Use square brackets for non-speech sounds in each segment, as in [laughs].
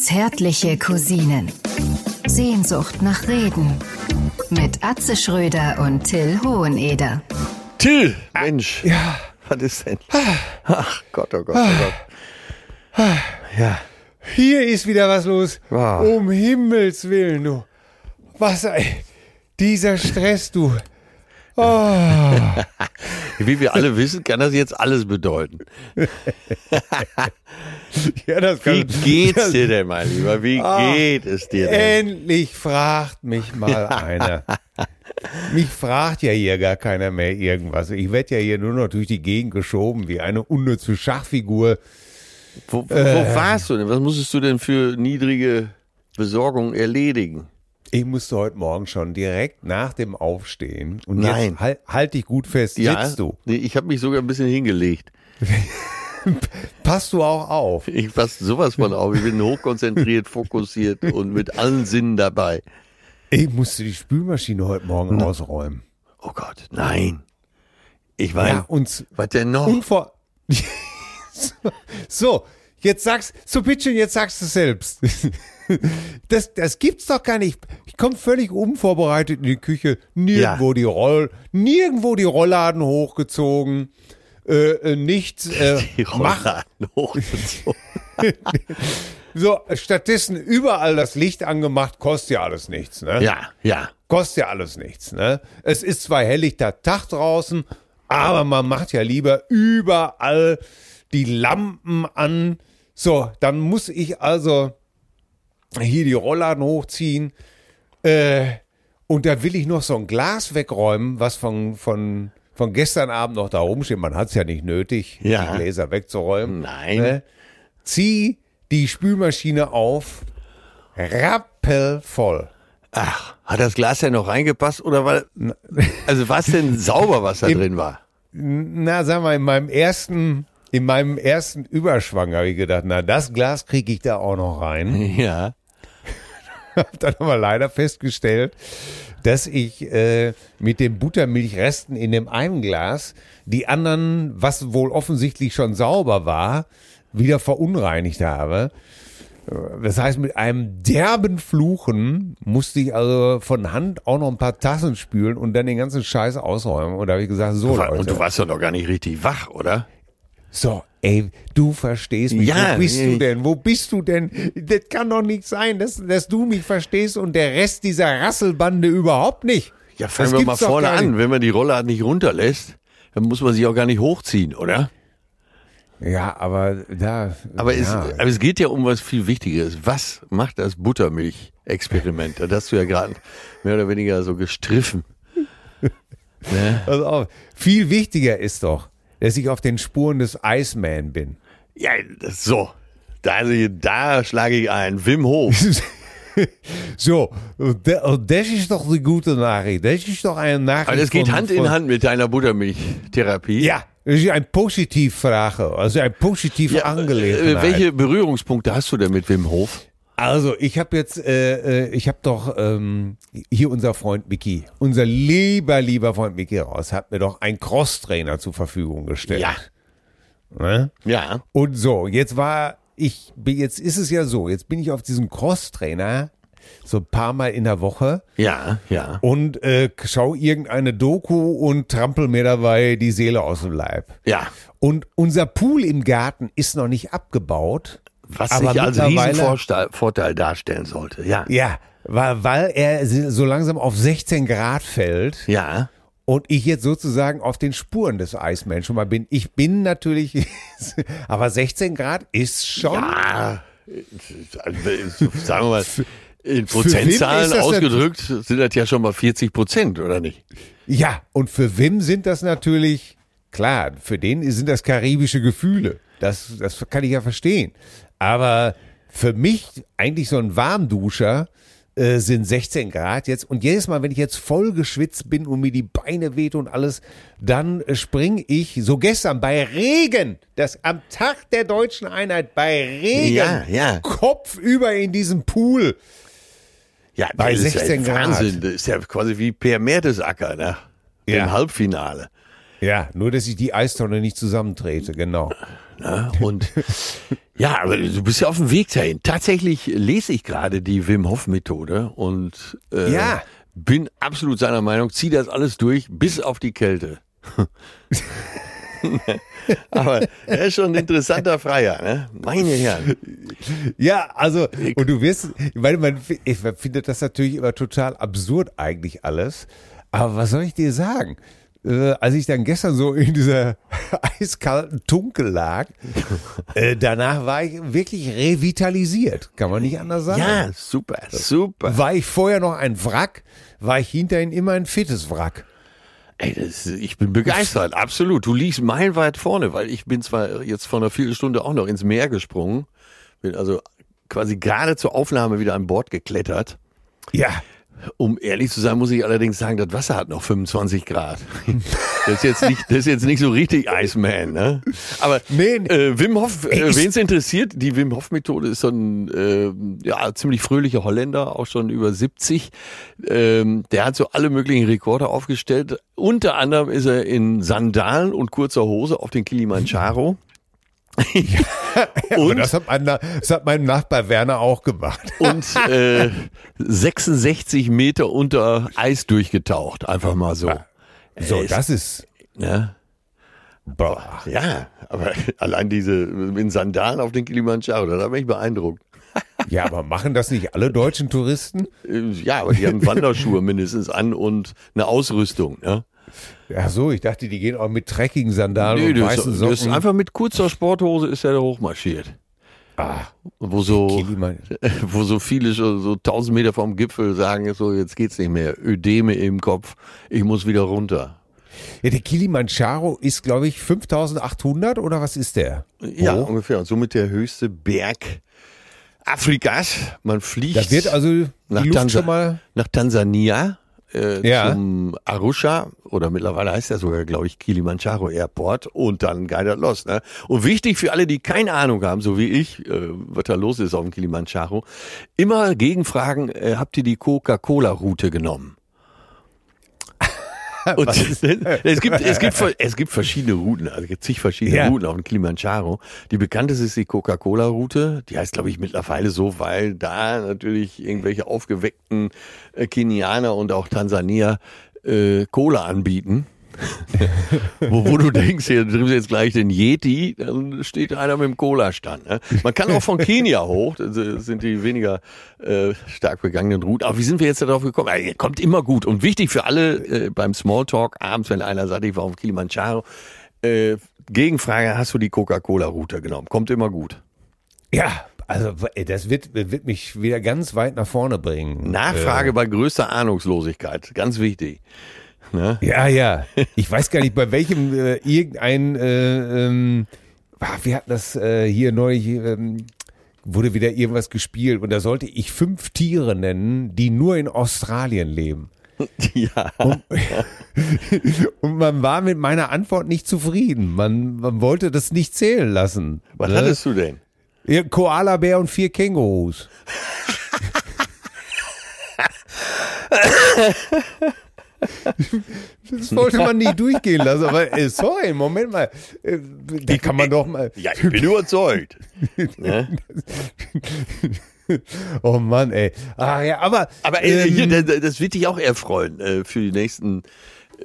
Zärtliche Cousinen. Sehnsucht nach Reden. Mit Atze Schröder und Till Hoheneder. Till, Mensch. Ja. Was ist denn? Ach Gott, oh Gott, oh Gott. Ja. Hier ist wieder was los. Wow. Um Himmels Willen, du. Was, ey. Dieser Stress, du. Oh. [laughs] Wie wir alle wissen, kann das jetzt alles bedeuten. [laughs] Ja, das Wie kann, [laughs] geht's das, dir denn, mein Lieber? Wie Ah, geht es dir denn? Endlich fragt mich mal [laughs] einer. Mich fragt ja hier gar keiner mehr irgendwas. Ich werde ja hier nur noch durch die Gegend geschoben wie eine unnütze Schachfigur. Wo, wo, äh. wo warst du denn? Was musstest du denn für niedrige Besorgung erledigen? Ich musste heute Morgen schon direkt nach dem Aufstehen. Und Nein. jetzt halt, halt dich gut fest. Sitzt du? Nee, ich habe mich sogar ein bisschen hingelegt. [laughs] Passt du auch auf? Ich passe sowas von auf. Ich bin hochkonzentriert, [laughs] fokussiert und mit allen Sinnen dabei. Ich musste die Spülmaschine heute Morgen ausräumen. Oh Gott, nein. Ich meine, Ja, und was denn noch? unvor... [laughs] so, jetzt sagst so bitte, jetzt sagst du selbst. Das, das gibt's doch gar nicht. Ich komme völlig unvorbereitet in die Küche. Nirgendwo Ja. die Roll, nirgendwo die Rollladen hochgezogen. Äh, äh, nichts. [laughs] Äh, die Rollladen hochgezogen. [laughs] so, stattdessen überall das Licht angemacht, kostet ja alles nichts, ne? Ja, ja. Kostet ja alles nichts, ne? Es ist zwar helllichter Tag draußen, aber man macht ja lieber überall die Lampen an. So, dann muss ich also hier die Rollladen hochziehen. Äh, und da will ich noch so ein Glas wegräumen, was von, von, von gestern Abend noch da rumsteht. Man hat es ja nicht nötig, Ja. die Gläser wegzuräumen. Nein. Ne? Zieh die Spülmaschine auf, rappelvoll. Ach, hat das Glas ja noch reingepasst oder war, also war es denn [laughs] sauber, was da Im- drin war? Na, sag mal, in meinem ersten, in meinem ersten Überschwang habe ich gedacht, na, das Glas kriege ich da auch noch rein. [laughs] Ja. [laughs] Hab dann aber leider festgestellt, dass ich äh, mit den Buttermilchresten in dem einen Glas die anderen, was wohl offensichtlich schon sauber war, wieder verunreinigt habe. Das heißt, mit einem derben Fluchen musste ich also von Hand auch noch ein paar Tassen spülen und dann den ganzen Scheiß ausräumen. Und da habe ich gesagt, so Leute. Und du warst doch noch gar nicht richtig wach, oder? So, ey, du verstehst mich. Ja, Wo bist du denn? Wo bist du denn? Das kann doch nicht sein, dass, dass du mich verstehst und der Rest dieser Rasselbande überhaupt nicht. Ja, fangen Das wir mal vorne an. Wenn man die Rollladen nicht runterlässt, dann muss man sich auch gar nicht hochziehen, oder? Ja, aber da. Aber, es, ja. aber es geht ja um was viel Wichtigeres. Was macht das Buttermilch-Experiment? Das hast du ja gerade mehr oder weniger so gestriffen. [laughs] ne? Pass auf. Viel wichtiger ist doch, dass ich auf den Spuren des Iceman bin. Ja, das, so. Da, also, da schlage ich ein. Wim Hof. [laughs] so, das ist doch die gute Nachricht. Das ist doch eine Nachricht. Aber das geht von- Hand in Hand mit deiner Buttermilchtherapie. Ja, das ist eine Positivfrage, also eine positive Ja, Angelegenheit. äh, welche Berührungspunkte hast du denn mit Wim Hof? Also, ich habe jetzt, äh, äh, ich habe doch ähm, hier unser Freund Mickey, unser lieber, lieber Freund Mickey raus, hat mir doch einen Crosstrainer zur Verfügung gestellt. Ja. Ne? Ja. Und so, jetzt war ich, bin- jetzt ist es ja so, jetzt bin ich auf diesem Crosstrainer so ein paar Mal in der Woche Ja, ja. und äh, schau irgendeine Doku und trampel mir dabei die Seele aus dem Leib. Ja. Und unser Pool im Garten ist noch nicht abgebaut. Was Aber sich als Riesenvorteil Vorteil darstellen sollte. Ja. Ja, weil, weil er so langsam auf 16 Grad fällt Ja. und ich jetzt sozusagen auf den Spuren des Eisman schon mal bin. Ich bin natürlich, [laughs] aber 16 Grad ist schon. Ja. Sagen wir mal, in Prozentzahlen ausgedrückt sind das ja schon mal 40 Prozent, oder nicht? Ja, und für Wim sind das natürlich, klar, für den sind das karibische Gefühle. Das, das kann ich ja verstehen. Aber für mich, eigentlich so ein Warmduscher, äh, sind 16 Grad jetzt. Und jedes Mal, wenn ich jetzt voll geschwitzt bin und mir die Beine weht und alles, dann äh, spring ich, so gestern bei Regen, das am Tag der deutschen Einheit bei Regen, Ja, ja. kopfüber in diesem Pool. Ja, Bei das ist 16 ja Grad. Wahnsinn. Das ist ja quasi wie Per Mertesacker, ne? Ja. Im Halbfinale. Ja, nur dass ich die Eistonne nicht zusammentrete, genau. Ne? Und [laughs] Ja, aber du bist ja auf dem Weg dahin. Tatsächlich lese ich gerade die Wim Hof Methode und äh, Ja. bin absolut seiner Meinung, zieh das alles durch bis auf die Kälte. [laughs] aber er ist schon ein interessanter Freier, ne? Meine Herren. Ja, also, und du wirst, ich meine, man ich findet das natürlich immer total absurd eigentlich alles. Aber was soll ich dir sagen? Äh, als ich dann gestern so in dieser [laughs] eiskalten Tunke lag, äh, danach war ich wirklich revitalisiert. Kann man nicht anders sagen. Ja, super, super. War ich vorher noch ein Wrack, war ich hinterhin immer ein fittes Wrack. Ey, das, ich bin begeistert, absolut. Du liegst meilenweit vorne, weil ich bin zwar jetzt vor einer Viertelstunde auch noch ins Meer gesprungen, bin also quasi gerade zur Aufnahme wieder an Bord geklettert. Ja. Um ehrlich zu sein, muss ich allerdings sagen, das Wasser hat noch 25 Grad. Das ist jetzt nicht, das ist jetzt nicht so richtig Iceman, ne? Aber Nee, äh, Wim Hof, äh, wen es interessiert, die Wim Hof Methode ist so ein äh, ja ziemlich fröhlicher Holländer, auch schon über 70. Ähm, der hat so alle möglichen Rekorde aufgestellt. Unter anderem ist er in Sandalen und kurzer Hose auf den Kilimanjaro. Aber und das hat, mein, das hat mein Nachbar Werner auch gemacht. und äh, 66 Meter unter Eis durchgetaucht, einfach mal so. So, Äh, ist- das ist, Ne? boah. Ja, aber allein diese in Sandalen auf den Kilimanjaro, das hat mich beeindruckt. Ja, aber machen das nicht alle deutschen Touristen? Äh, Ja, aber die haben Wanderschuhe mindestens an und eine Ausrüstung. Ne? Ach so, ich dachte, die gehen auch mit Trekking-Sandalen und das, weißen das Socken. ist einfach mit kurzer Sporthose ist er da hochmarschiert. ah, Wo so, [laughs] wo so viele schon so 1000 Meter vom Gipfel sagen, so jetzt geht's nicht mehr. Ödeme im Kopf, ich muss wieder runter. ja, der Kilimanjaro ist, glaube ich, 5800 oder was ist der? Ja, ungefähr. Und somit der höchste Berg Afrikas. Man fliegt. Da wird also die nach, Luft Tansa schon mal. nach Tansania äh, Ja. zum Arusha oder mittlerweile heißt er sogar, glaube ich, Kilimanjaro Airport und dann geidert los. Ne? Und wichtig für alle, die keine Ahnung haben, so wie ich, äh, was da los ist auf dem Kilimanjaro, immer gegenfragen, äh, habt ihr die Coca-Cola-Route genommen? Und es gibt, es gibt, es gibt verschiedene Routen, also es gibt zig verschiedene Ja. Routen auf dem Kilimanjaro. Die bekannteste ist die Coca-Cola-Route. Die heißt, glaube ich, mittlerweile so, weil da natürlich irgendwelche aufgeweckten äh, Kenianer und auch Tansanier äh, Cola anbieten. [laughs] wo, wo du denkst, hier du jetzt gleich den Yeti, dann steht einer mit dem Cola-Stand. Ne? Man kann auch von Kenia hoch, das sind die weniger äh, stark begangenen Routen. Aber wie sind wir jetzt darauf gekommen? Ja, kommt immer gut. Und wichtig für alle äh, beim Smalltalk abends, wenn einer sagt, ich war auf Kilimanjaro, äh, Gegenfrage, hast du die Coca-Cola-Route genommen? Kommt immer gut. Ja, also das wird, wird mich wieder ganz weit nach vorne bringen. Nachfrage bei größter Ahnungslosigkeit, ganz wichtig. Ne? Ja, ja. Ich weiß gar nicht, bei welchem äh, irgendein, äh, ähm, ah, wir hatten das äh, hier neulich, ähm, wurde wieder irgendwas gespielt und da sollte ich fünf Tiere nennen, die nur in Australien leben. [laughs] Ja. [laughs] Und man war mit meiner Antwort nicht zufrieden. Man, man wollte das nicht zählen lassen. Was ne? hattest du denn? Ja, Koala-Bär und vier Kängurus. [laughs] [laughs] Das wollte man nicht durchgehen lassen, aber äh, sorry, Moment mal. Äh, Da kann man doch mal. Ja, ich bin überzeugt. [laughs] ne? Oh Mann, ey. Ah ja, aber. Aber äh, ähm, hier, da- da- das wird dich auch erfreuen äh, für die nächsten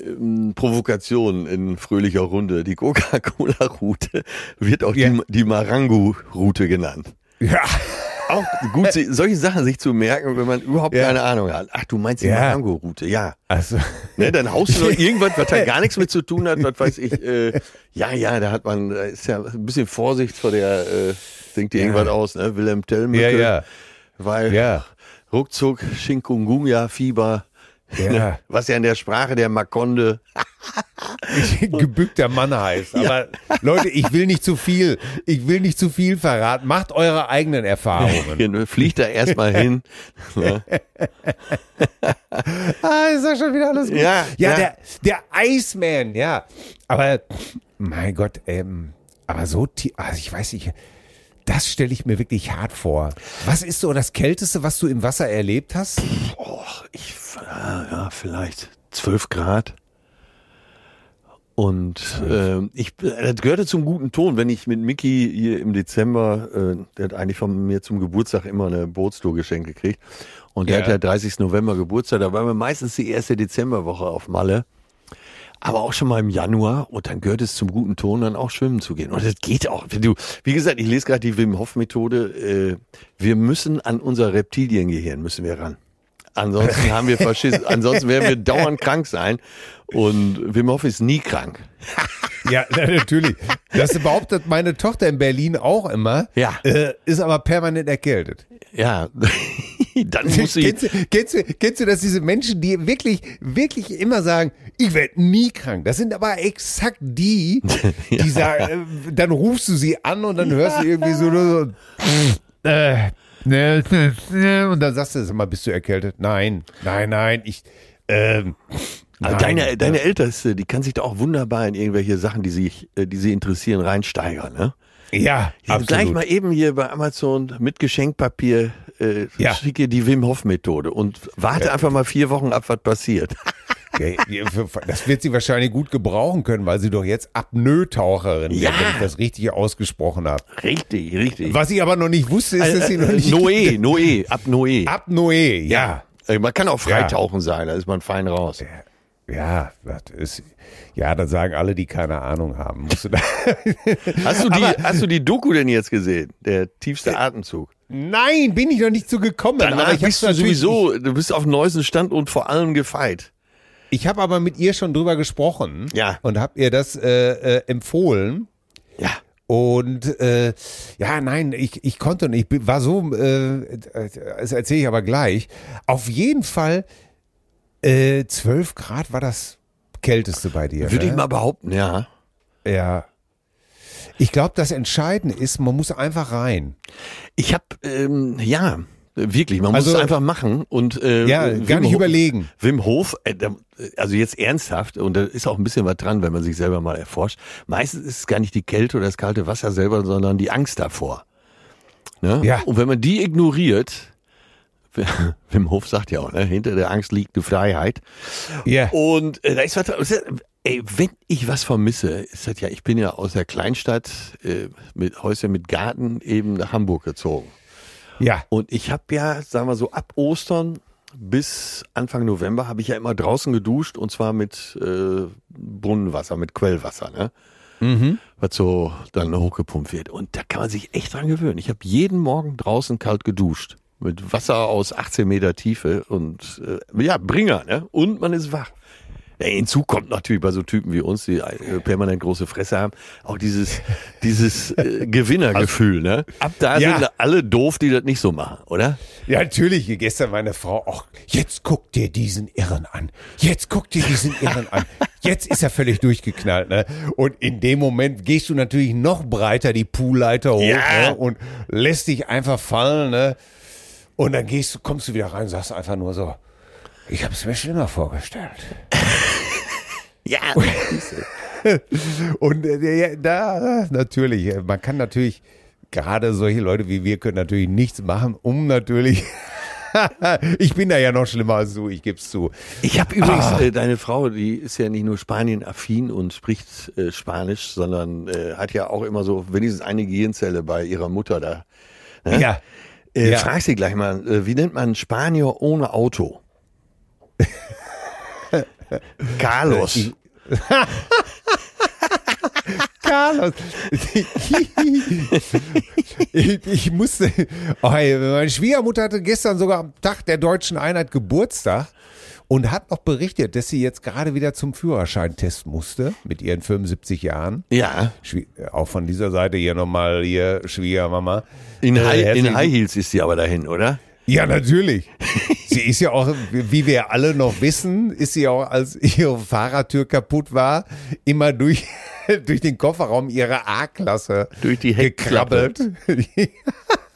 ähm, Provokationen in fröhlicher Runde. Die Coca-Cola-Route wird auch Ja. die, die Marangu-Route genannt. Ja. Auch gut, si- solche Sachen sich zu merken, wenn man überhaupt Ja. keine Ahnung hat. Ach, du meinst die Ja. Marangu-Route, ja. Also. Ne, dann haust du noch [laughs] irgendwas, was da gar nichts mit zu tun hat, was weiß ich. Äh, ja, ja, da hat man, da ist ja ein bisschen Vorsicht vor der, äh, denkt dir Ja. irgendwas aus, ne? Wilhelm Tellmücke. Ja, ja. Weil Ja. ruckzuck Chikungunya-Fieber, Ja. was ja in der Sprache der Makonde, [laughs] gebückter Mann heißt. Aber Leute, ich will nicht zu viel, ich will nicht zu viel verraten. Macht eure eigenen Erfahrungen. ne, fliegt da erstmal hin. [laughs] Ne? ah, ist doch schon wieder alles gut. Ja, ja, ja. der, der Iceman, ja. Aber, mein Gott, ähm, aber so, tie- also ich weiß nicht, das stelle ich mir wirklich hart vor. Was ist so das Kälteste, was du im Wasser erlebt hast? Oh, ich, ja, ja, vielleicht 12 Grad. Und äh, ich, das gehörte zum guten Ton, wenn ich mit Mickey hier im Dezember, äh, der hat eigentlich von mir zum Geburtstag immer eine Bootstour geschenkt gekriegt. Und der Ja. hat ja 30. November Geburtstag, da waren wir meistens die erste Dezemberwoche auf Malle. Aber auch schon mal im Januar und dann gehört es zum guten Ton, dann auch schwimmen zu gehen. Und das geht auch. Wenn du, wie gesagt, ich lese gerade die Wim Hof Methode. Äh, wir müssen an unser Reptiliengehirn müssen wir ran. Ansonsten haben wir Faschismus, [laughs] ansonsten werden wir dauernd krank sein. Und Wim Hof ist nie krank. [laughs] Ja, na, natürlich. Das behauptet meine Tochter in Berlin auch immer. Ja. Äh, ist aber permanent erkältet. Ja, [laughs] dann muss sie. Kennst du, kennst, du, kennst du das, diese Menschen, die wirklich, wirklich immer sagen, ich werde nie krank. Das sind aber exakt die, [laughs] die sagen, äh, dann rufst du sie an und dann hörst du irgendwie so, so äh, ne, ne, ne, und dann sagst du, sag mal, bist du erkältet? Nein, nein, nein, ich, ähm, Also nein. deine, deine Älteste, die kann sich da auch wunderbar in irgendwelche Sachen, die sich, äh, die sie interessieren, reinsteigern. Ne? ja, Ja, absolut. Gleich mal eben hier bei Amazon mit Geschenkpapier äh, Ja. schicke die Wim Hof Methode und warte einfach mal vier Wochen ab, was passiert. [laughs] Ja, ja, Das wird sie wahrscheinlich gut gebrauchen können, weil sie doch jetzt Apnoe-Taucherin Ja. wird, wenn ich das richtig ausgesprochen habe. richtig, richtig. Was ich aber noch nicht wusste, ist, dass sie noch äh, nicht... Noé, [laughs] Noé, ab Noé. Apnoe, ja. Äh, Man kann auch freitauchen sein, da ist man fein raus. Ja, das ist, ja, dann sagen alle, die keine Ahnung haben. Du [laughs] Hast du die, Aber- hast du die Doku denn jetzt gesehen? Der tiefste Atemzug. Nein, bin ich noch nicht so gekommen. Danach aber ich bist du sowieso, du bist auf dem neuesten Stand und vor allem gefeit. Ich habe aber mit ihr schon drüber gesprochen. Ja. Und habe ihr das äh, äh, empfohlen. Ja. Und äh, ja, nein, ich, ich konnte nicht. Ich war so, äh, das erzähle ich aber gleich. Auf jeden Fall äh, 12 Grad war das kälteste bei dir. Würde ne? ich mal behaupten, ja. Ja. Ich glaube, das Entscheidende ist, man muss einfach rein. Ich habe, ähm, ja, wirklich, man muss Also- es einfach machen und äh, Ja, Wim gar nicht Hof- überlegen. Wim Hof, äh, also jetzt ernsthaft, und da ist auch ein bisschen was dran, wenn man sich selber mal erforscht. Meistens ist es gar nicht die Kälte oder das kalte Wasser selber, sondern die Angst davor. Ne? Ja. Und wenn man die ignoriert, [laughs] Wim Hof sagt ja auch, ne, hinter der Angst liegt die Freiheit. Ja. Und äh, da ist was. Ey, wenn ich was vermisse, ist das ja, ich bin ja aus der Kleinstadt äh, mit Häuschen mit Garten eben nach Hamburg gezogen. Ja. Und ich habe ja, sagen wir so, ab Ostern bis Anfang November habe ich ja immer draußen geduscht und zwar mit äh, Brunnenwasser, mit Quellwasser, ne? Was so dann hochgepumpt wird. Und da kann man sich echt dran gewöhnen. Ich habe jeden Morgen draußen kalt geduscht. Mit Wasser aus 18 Meter Tiefe und äh, ja, Bringer, ne? Und man ist wach. Ja, hinzu kommt natürlich bei so Typen wie uns, die äh, permanent große Fresse haben, auch dieses, dieses äh, Gewinnergefühl, ne? Ab da Ja. sind alle doof, die das nicht so machen, oder? Ja, natürlich. Gestern meine Frau, ach, jetzt guck dir diesen Irren an. Jetzt guck dir diesen Irren an. Jetzt ist er völlig durchgeknallt, ne? Und in dem Moment gehst du natürlich noch breiter die Poolleiter hoch Ja. ne? und lässt dich einfach fallen, ne? Und dann gehst kommst du wieder rein und sagst einfach nur so, ich habe es mir schlimmer vorgestellt. Ja. Und äh, da natürlich, man kann natürlich, gerade solche Leute wie wir können natürlich nichts machen, um natürlich. [laughs] ich bin da ja noch schlimmer als du, ich geb's zu. Ich habe übrigens, äh, deine Frau, die ist ja nicht nur Spanien-affin und spricht äh, Spanisch, sondern äh, hat ja auch immer so wenigstens eine Gehirnzelle bei ihrer Mutter da. Ne? Ja. Äh, ja. Frag sie gleich mal, äh, wie nennt man Spanier ohne Auto? [laughs] Carlos. [laughs] Carlos. ich, ich musste. Oh, meine Schwiegermutter hatte gestern sogar am Tag der deutschen Einheit Geburtstag und hat noch berichtet, dass sie jetzt gerade wieder zum Führerscheintest musste mit ihren 75 Jahren. Ja, Auch von dieser Seite hier nochmal hier Schwiegermama. in, Äh, High, in High Heels ist sie aber dahin, oder? Ja, natürlich. sie ist ja auch, wie wir alle noch wissen, ist sie auch, als ihre Fahrradtür kaputt war, immer durch, [laughs] durch den Kofferraum ihrer A-Klasse Durch die Heckklappe. gekrabbelt. [laughs]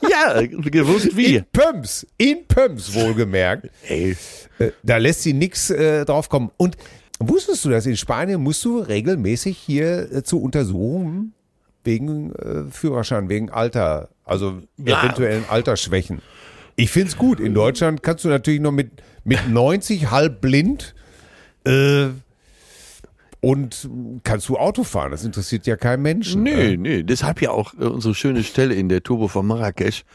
Ja, gewusst wie. In Pumps, in Pumps wohlgemerkt. Ey, Äh, Da lässt sie nichts äh, drauf kommen. Und wusstest du, dass in Spanien musst du regelmäßig hier äh, zu Untersuchungen wegen äh, Führerschein, wegen Alter, also Ja. eventuellen Altersschwächen. Ich find's gut. In Deutschland kannst du natürlich noch mit, mit 90 halb blind äh, und kannst du Auto fahren. Das interessiert ja keinen Menschen. Nee, ne? nee. Deshalb ja auch äh, unsere schöne Stelle in der Turbo von Marrakesch,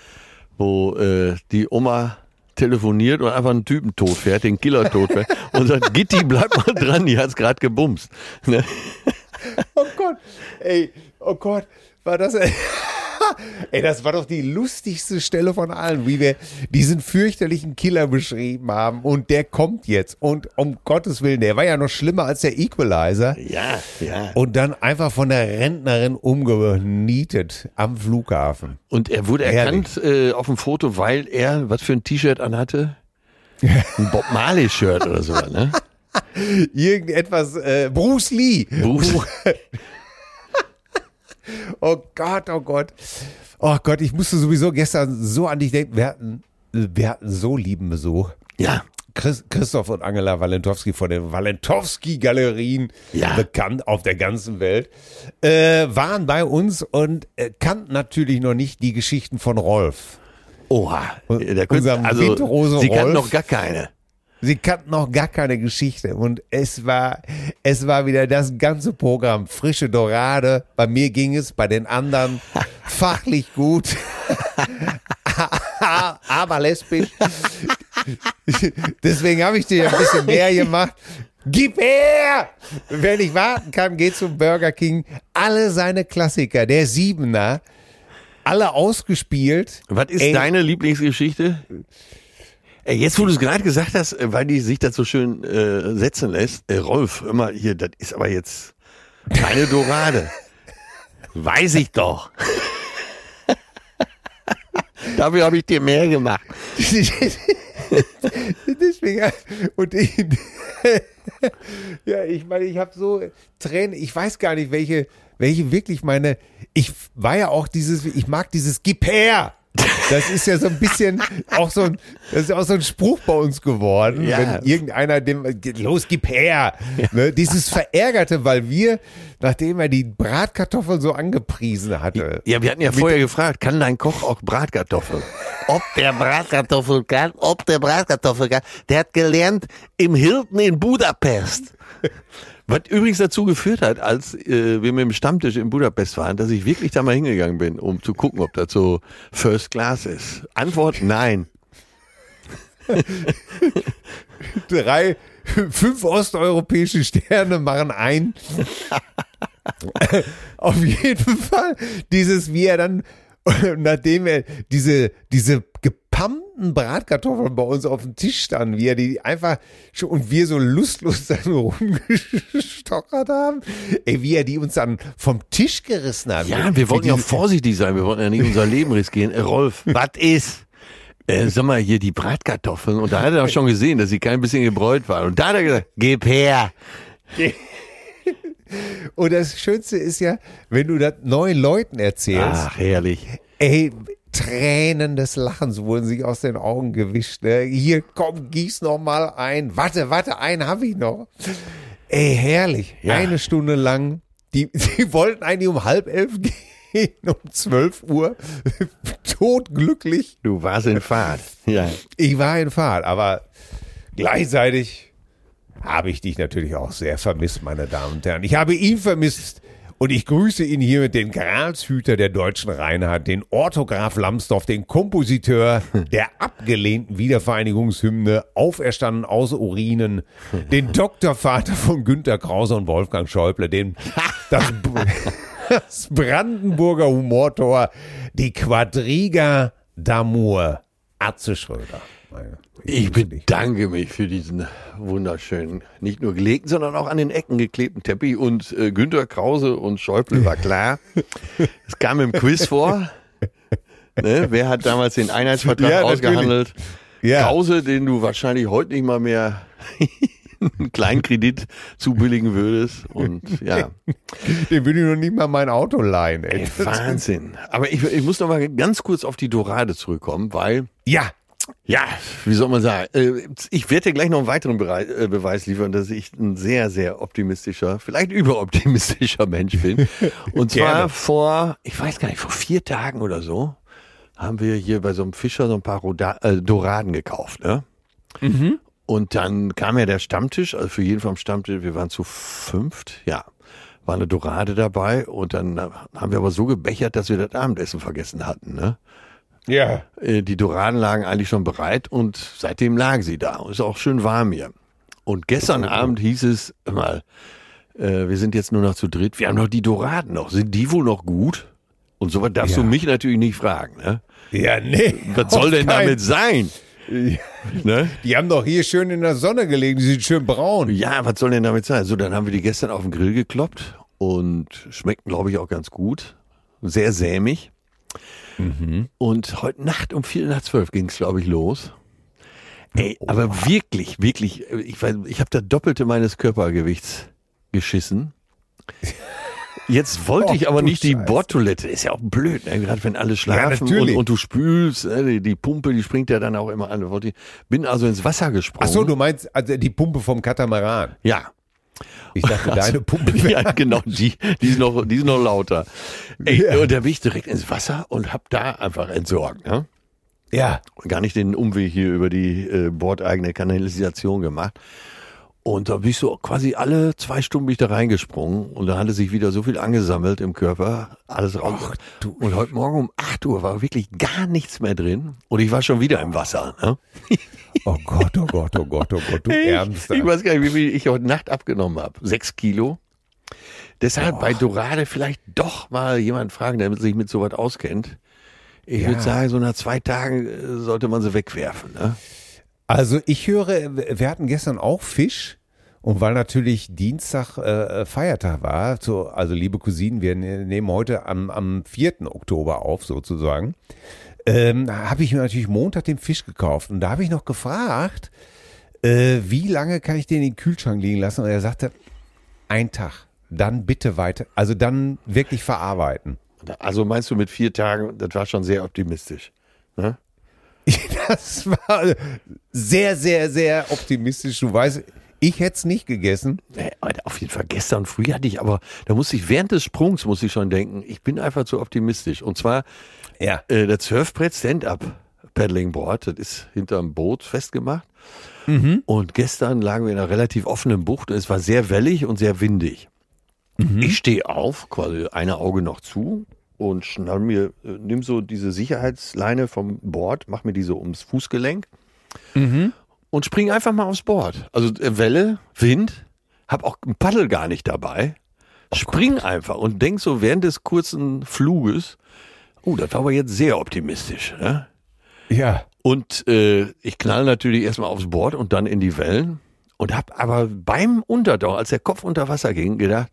wo äh, die Oma telefoniert und einfach einen Typen tot fährt, den Killer tot fährt [laughs] und sagt, Gitti, bleib mal dran, die hat's gerade gebumst. Ne? Oh Gott, ey, oh Gott, war das. Ey, das war doch die lustigste Stelle von allen, wie wir diesen fürchterlichen Killer beschrieben haben. Und der kommt jetzt. Und um Gottes Willen, der war ja noch schlimmer als der Equalizer. Ja, ja. Und dann einfach von der Rentnerin umgenietet am Flughafen. Und er wurde Herrlich. erkannt äh, auf dem Foto, weil er was für ein T-Shirt anhatte? Ein Bob Marley-Shirt oder so, ne? [laughs] Irgendetwas, äh, Bruce Lee. Bruce. [laughs] Oh Gott, oh Gott. Oh Gott, ich musste sowieso gestern so an dich denken. Wir hatten, wir hatten so lieben Besuch. Ja, Chris, Christoph und Angela Walentowski von den Walentowski-Galerien, Ja. bekannt auf der ganzen Welt, äh, waren bei uns und äh, kannten natürlich noch nicht die Geschichten von Rolf. oha. Der Künstler, also, Windrose sie Rolf. noch gar keine. Sie kannten noch gar keine Geschichte und es war, es war wieder das ganze Programm. Frische Dorade. Bei mir ging es, bei den anderen [laughs] fachlich gut, [laughs] aber lesbisch. Deswegen habe ich dir ein bisschen mehr gemacht. Gib her! Wer nicht warten kann, geht zum Burger King. Alle seine Klassiker, der Siebener, alle ausgespielt. Was ist Ey. deine Lieblingsgeschichte? Ey, jetzt, wo du es gerade gesagt hast, äh, weil die sich das so schön äh, setzen lässt, äh, Rolf, immer hier, das ist aber jetzt keine Dorade. [laughs] Weiß ich doch. [laughs] Dafür habe ich dir mehr gemacht. [laughs] Deswegen, und ich, ja, ich meine, ich habe so Tränen, ich weiß gar nicht, welche, welche wirklich meine, ich war ja auch dieses, ich mag dieses Gib her! Das ist ja so ein bisschen auch so ein, das ist auch so ein Spruch bei uns geworden, Ja. wenn irgendeiner dem, los, gib her! Ne, dieses Verärgerte, weil wir, nachdem er die Bratkartoffeln so angepriesen hatte, Ja, wir hatten ja vorher gefragt, kann dein Koch auch Bratkartoffeln? Ob der Bratkartoffel kann, ob der Bratkartoffel kann. Der hat gelernt im Hilton in Budapest. Was übrigens dazu geführt hat, als äh, wir mit dem Stammtisch in Budapest waren, dass ich wirklich da mal hingegangen bin, um zu gucken, ob das so First Class ist. Antwort nein. [laughs] drei, fünf osteuropäische Sterne machen ein. [laughs] Auf jeden Fall dieses, wie er dann, [laughs] nachdem er diese, diese gepammten Bratkartoffeln bei uns auf dem Tisch standen, wie er die einfach schon, und wir so lustlos [laughs] dann rumgestochert haben, ey, wie er die uns dann vom Tisch gerissen hat. Ja, wir wollten ja auch vorsichtig sein, wir wollten ja nicht unser Leben riskieren. Äh, Rolf, [laughs] was ist? Äh, sag mal, hier die Bratkartoffeln. Und da hat er auch schon gesehen, dass sie kein bisschen gebräut waren. Und da hat er gesagt, gib her. [laughs] Und das Schönste ist ja, wenn du das neuen Leuten erzählst, Ach, herrlich. Ey, Tränen des Lachens wurden sich aus den Augen gewischt. Ne? Hier, komm, gieß noch mal ein. Warte, warte, einen habe ich noch. Ey, herrlich. Ja. Eine Stunde lang. Die, [laughs] die wollten eigentlich um halb elf gehen, um zwölf Uhr. [laughs] Todglücklich. Du warst in Fahrt. Ja. Ich war in Fahrt, aber gleichzeitig habe ich dich natürlich auch sehr vermisst, meine Damen und Herren. Ich habe ihn vermisst. Und ich grüße ihn hier mit den Gralshüter der deutschen Reinheit, den Orthograph Lambsdorff, den Kompositeur der abgelehnten Wiedervereinigungshymne, auferstanden aus Urinen, den Doktorvater von Günter Krause und Wolfgang Schäuble, den, [laughs] das, das Brandenburger Humortor, die Quadriga d'Amour, Atze Schröder. Ich bedanke mich für diesen wunderschönen, nicht nur gelegten, sondern auch an den Ecken geklebten Teppich. Und äh, Günter Krause und Schäuble war klar. [laughs] Es kam im Quiz vor. Ne? Wer hat damals den Einheitsvertrag Ja, ausgehandelt? Ja. Krause, den du wahrscheinlich heute nicht mal mehr [laughs] einen kleinen Kredit zubilligen würdest. Und ja, Den würde ich noch nicht mal mein Auto leihen, ey. ey, Wahnsinn. Aber ich, ich muss noch mal ganz kurz auf die Dorade zurückkommen, weil Ja, ja, wie soll man sagen? Äh, Ich werde dir gleich noch einen weiteren äh, Beweis liefern, dass ich ein sehr, sehr optimistischer, vielleicht überoptimistischer Mensch bin. [laughs] Und zwar vor, ich weiß gar nicht, vor vier Tagen oder so, haben wir hier bei so einem Fischer so ein paar Roda äh, Doraden gekauft. Ne? Und dann kam ja der Stammtisch, also für jeden vom Stammtisch, wir waren zu fünft, ja, war eine Dorade dabei und dann haben wir aber so gebechert, dass wir das Abendessen vergessen hatten, ne? Ja. Äh, Die Doraden lagen eigentlich schon bereit und seitdem lagen sie da. Ist auch schön warm hier. Und gestern Abend hieß es mal, äh, wir sind jetzt nur noch zu dritt. Wir haben noch die Doraden noch. Sind die wohl noch gut? Und so was darfst Ja. du mich natürlich nicht fragen. Ne? Ja, nee. Was soll denn keinen- damit sein? Ne? Die haben doch hier schön in der Sonne gelegen, die sind schön braun. Ja, was soll denn damit sein? So, dann haben wir die gestern auf den Grill gekloppt und schmeckten, glaube ich, auch ganz gut. Sehr sämig. Und heute Nacht um vier nach zwölf ging es, glaube ich, los. Ey, aber wirklich, wirklich, ich, weiß- ich habe das Doppelte meines Körpergewichts geschissen. Jetzt wollte Oh, [laughs] ich aber nicht die Scheiße. Bordtoilette. Ist ja auch blöd, ne? gerade wenn alle schlafen und, natürlich. und du spülst. Ne? Die, die Pumpe, die springt ja dann auch immer an. Bin also ins Wasser gesprungen. Ach so, du meinst also die Pumpe vom Katamaran. Ja, Ich dachte, deine Pumpe. [laughs] ja, genau, die, die ist noch, die ist noch lauter. Ey, Ja. und da bin ich direkt ins Wasser und hab da einfach entsorgt, ne? Ja. Gar nicht den Umweg hier über die äh, bordeigene Kanalisation gemacht. Und da bin ich so quasi alle zwei Stunden bin ich da reingesprungen und da hatte sich wieder so viel angesammelt im Körper, alles raus. und heute Morgen um 8 Uhr war wirklich gar nichts mehr drin und ich war schon wieder im Wasser. Ne? [laughs] Oh Gott, oh Gott, oh Gott, oh Gott, du Ich, Ärmster. ich weiß gar nicht, wie viel ich heute Nacht abgenommen habe. Sechs Kilo. Deshalb bei Dorade vielleicht doch mal jemand fragen, der sich mit sowas auskennt. Ich Ja. würde sagen, so nach zwei Tagen äh, sollte man sie wegwerfen. Ne? Also ich höre, wir hatten gestern auch Fisch. Und weil natürlich Dienstag äh, Feiertag war, so, also liebe Cousinen, wir ne- nehmen heute am, am 4. Oktober auf sozusagen, ähm, habe ich mir natürlich Montag den Fisch gekauft. Und da habe ich noch gefragt, äh, wie lange kann ich den in den Kühlschrank liegen lassen? Und er sagte, ein Tag, dann bitte weiter, also dann wirklich verarbeiten. Also meinst du mit vier Tagen, das war schon sehr optimistisch. Ne? [laughs] Das war sehr, sehr, sehr optimistisch. Du weißt, ich hätte es nicht gegessen. Aber auf jeden Fall gestern früh hatte ich, aber da musste ich während des Sprungs muss ich schon denken, ich bin einfach zu optimistisch. Und zwar Ja. äh, das Surfbrett Stand-Up Paddling Board, das ist hinterm Boot festgemacht. Und gestern lagen wir in einer relativ offenen Bucht und es war sehr wellig und sehr windig. Ich stehe auf, quasi eine Auge noch zu und schnall mir, äh, nimm so diese Sicherheitsleine vom Board, mach mir die so ums Fußgelenk und spring einfach mal aufs Board. Also äh, Welle, Wind, hab auch ein Paddel gar nicht dabei. Spring einfach und denk so während des kurzen Fluges, oh, das war aber jetzt sehr optimistisch. Ne? Ja. Und äh, ich knall natürlich erstmal aufs Board und dann in die Wellen und hab aber beim Untertauchen, als der Kopf unter Wasser ging, gedacht,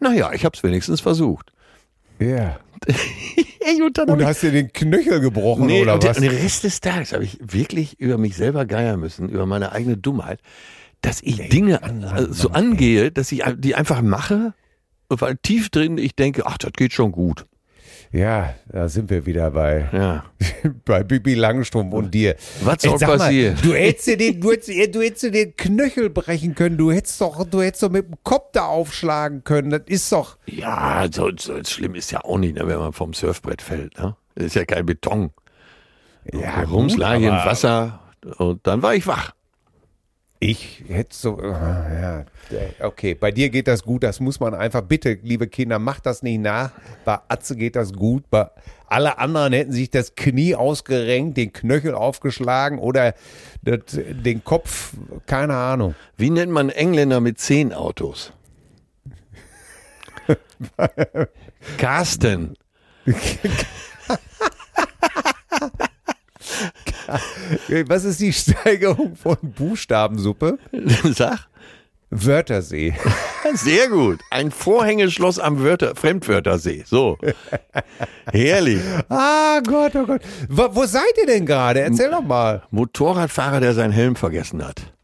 naja, ich hab's wenigstens versucht. Ja. [laughs] Ey, und Und hast dir den Knöchel gebrochen Nee, oder und was? und den Rest des Tages habe ich wirklich über mich selber geiern müssen, über meine eigene Dummheit, dass ich Dinge äh, so angehe, dass ich die einfach mache, weil tief drin ich denke, ach, das geht schon gut. Ja, da sind wir wieder bei, Ja. [laughs] bei Bibi Langstrumpf und dir. Was soll passieren? Du hättest dir den, du hättest, du hättest den Knöchel brechen können. Du hättest doch, du hättest doch mit dem Kopf da aufschlagen können. Das ist doch. Ja, so, so schlimm ist ja auch nicht, ne, wenn man vom Surfbrett fällt. Ne? Das ist ja kein Beton. Ja, Rums gut, lag im Wasser und dann war ich wach. Ich hätte so, ah, ja, okay, bei dir geht das gut, das muss man einfach, bitte, liebe Kinder, macht das nicht nach. Bei Atze geht das gut, bei alle anderen hätten sich das Knie ausgerenkt, den Knöchel aufgeschlagen oder das, den Kopf, keine Ahnung. Wie nennt man Engländer mit zehn Autos? [laughs] Carsten. [laughs] [laughs] Was ist die Steigerung von Buchstabensuppe? [laughs] Sag. Wörtersee. [laughs] Sehr gut. Ein Vorhängeschloss am Wörter Fremdwörtersee. So. Herrlich. Ah Gott, oh Gott. Wo, wo seid ihr denn gerade? Erzähl doch mal. Motorradfahrer, der seinen Helm vergessen hat.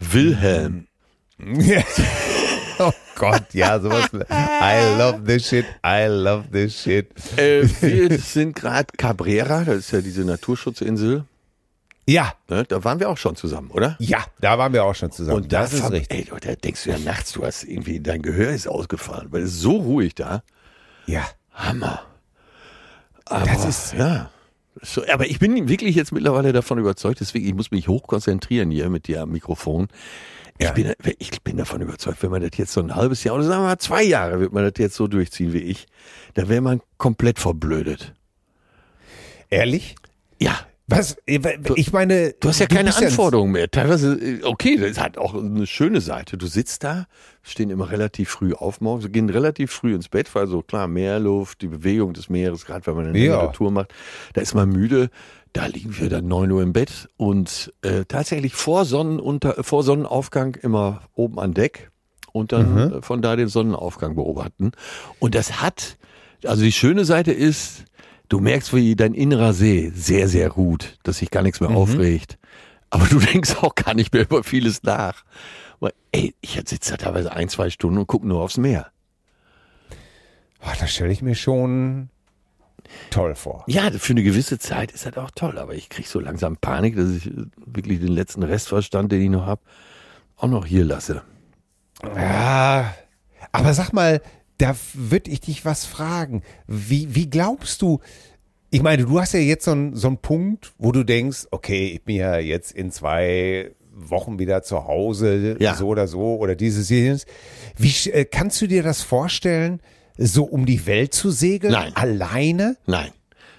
Wilhelm. [laughs] Oh Gott, ja, sowas. I love this shit. I love this shit. Äh, wir sind gerade Cabrera, das ist ja diese Naturschutzinsel. Ja, Ne? Da waren wir auch schon zusammen, oder? ja, da waren wir auch schon zusammen. Und da das ist richtig. Ey, du, da denkst du ja nachts, du hast irgendwie, dein Gehör ist ausgefallen, weil es ist so ruhig da. Ja. Hammer. Aber, Das ist- ja. So, aber ich bin wirklich jetzt mittlerweile davon überzeugt, deswegen, ich muss mich hochkonzentrieren hier mit dir am Mikrofon. Ich, Ja. bin, ich bin davon überzeugt, wenn man das jetzt so ein halbes Jahr oder sagen wir mal zwei Jahre wird man das jetzt so durchziehen wie ich, dann wäre man komplett verblödet. Ehrlich? Ja, Was? Ich meine, Du hast ja keine bist Anforderungen mehr. Teilweise, äh, okay, das hat auch eine schöne Seite. Du sitzt da, stehen immer relativ früh auf morgens, gehen relativ früh ins Bett, weil so klar, Meerluft, die Bewegung des Meeres, gerade wenn man eine Ja. Tour macht, da ist man müde. Da liegen wir dann 9 Uhr im Bett und äh, tatsächlich vor, Sonnenunter, vor Sonnenaufgang immer oben an Deck und dann äh, von da den Sonnenaufgang beobachten. Und das hat, also die schöne Seite ist, du merkst, wie dein innerer See sehr, sehr ruht, dass sich gar nichts mehr aufregt. Aber du [laughs] denkst auch gar nicht mehr über vieles nach. Weil, ey, ich sitze da teilweise ein, zwei Stunden und gucke nur aufs Meer. Oh, das stelle ich mir schon toll vor. Ja, für eine gewisse Zeit ist das auch toll, aber ich krieg so langsam Panik, dass ich wirklich den letzten Restverstand, den ich noch hab, auch noch hier lasse. Ja, aber sag mal, da würde ich dich was fragen. Wie, wie glaubst du, ich meine, du hast ja jetzt so einen, so einen Punkt, wo du denkst, okay, ich bin ja jetzt in zwei Wochen wieder zu Hause, Ja. so oder so, oder dieses, jenes. Wie äh, kannst du dir das vorstellen, so um die Welt zu segeln? Nein. Alleine? Nein.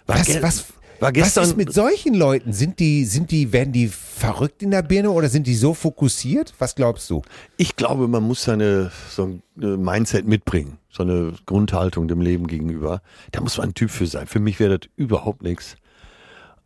War Was, was, war gestern, was ist mit solchen Leuten? Sind die, sind die, werden die verrückt in der Birne oder sind die so fokussiert? Was glaubst du? Ich glaube, man muss seine so ein äh, Mindset mitbringen, so eine Grundhaltung dem Leben gegenüber. Da muss man ein Typ für sein. Für mich wäre das überhaupt nichts.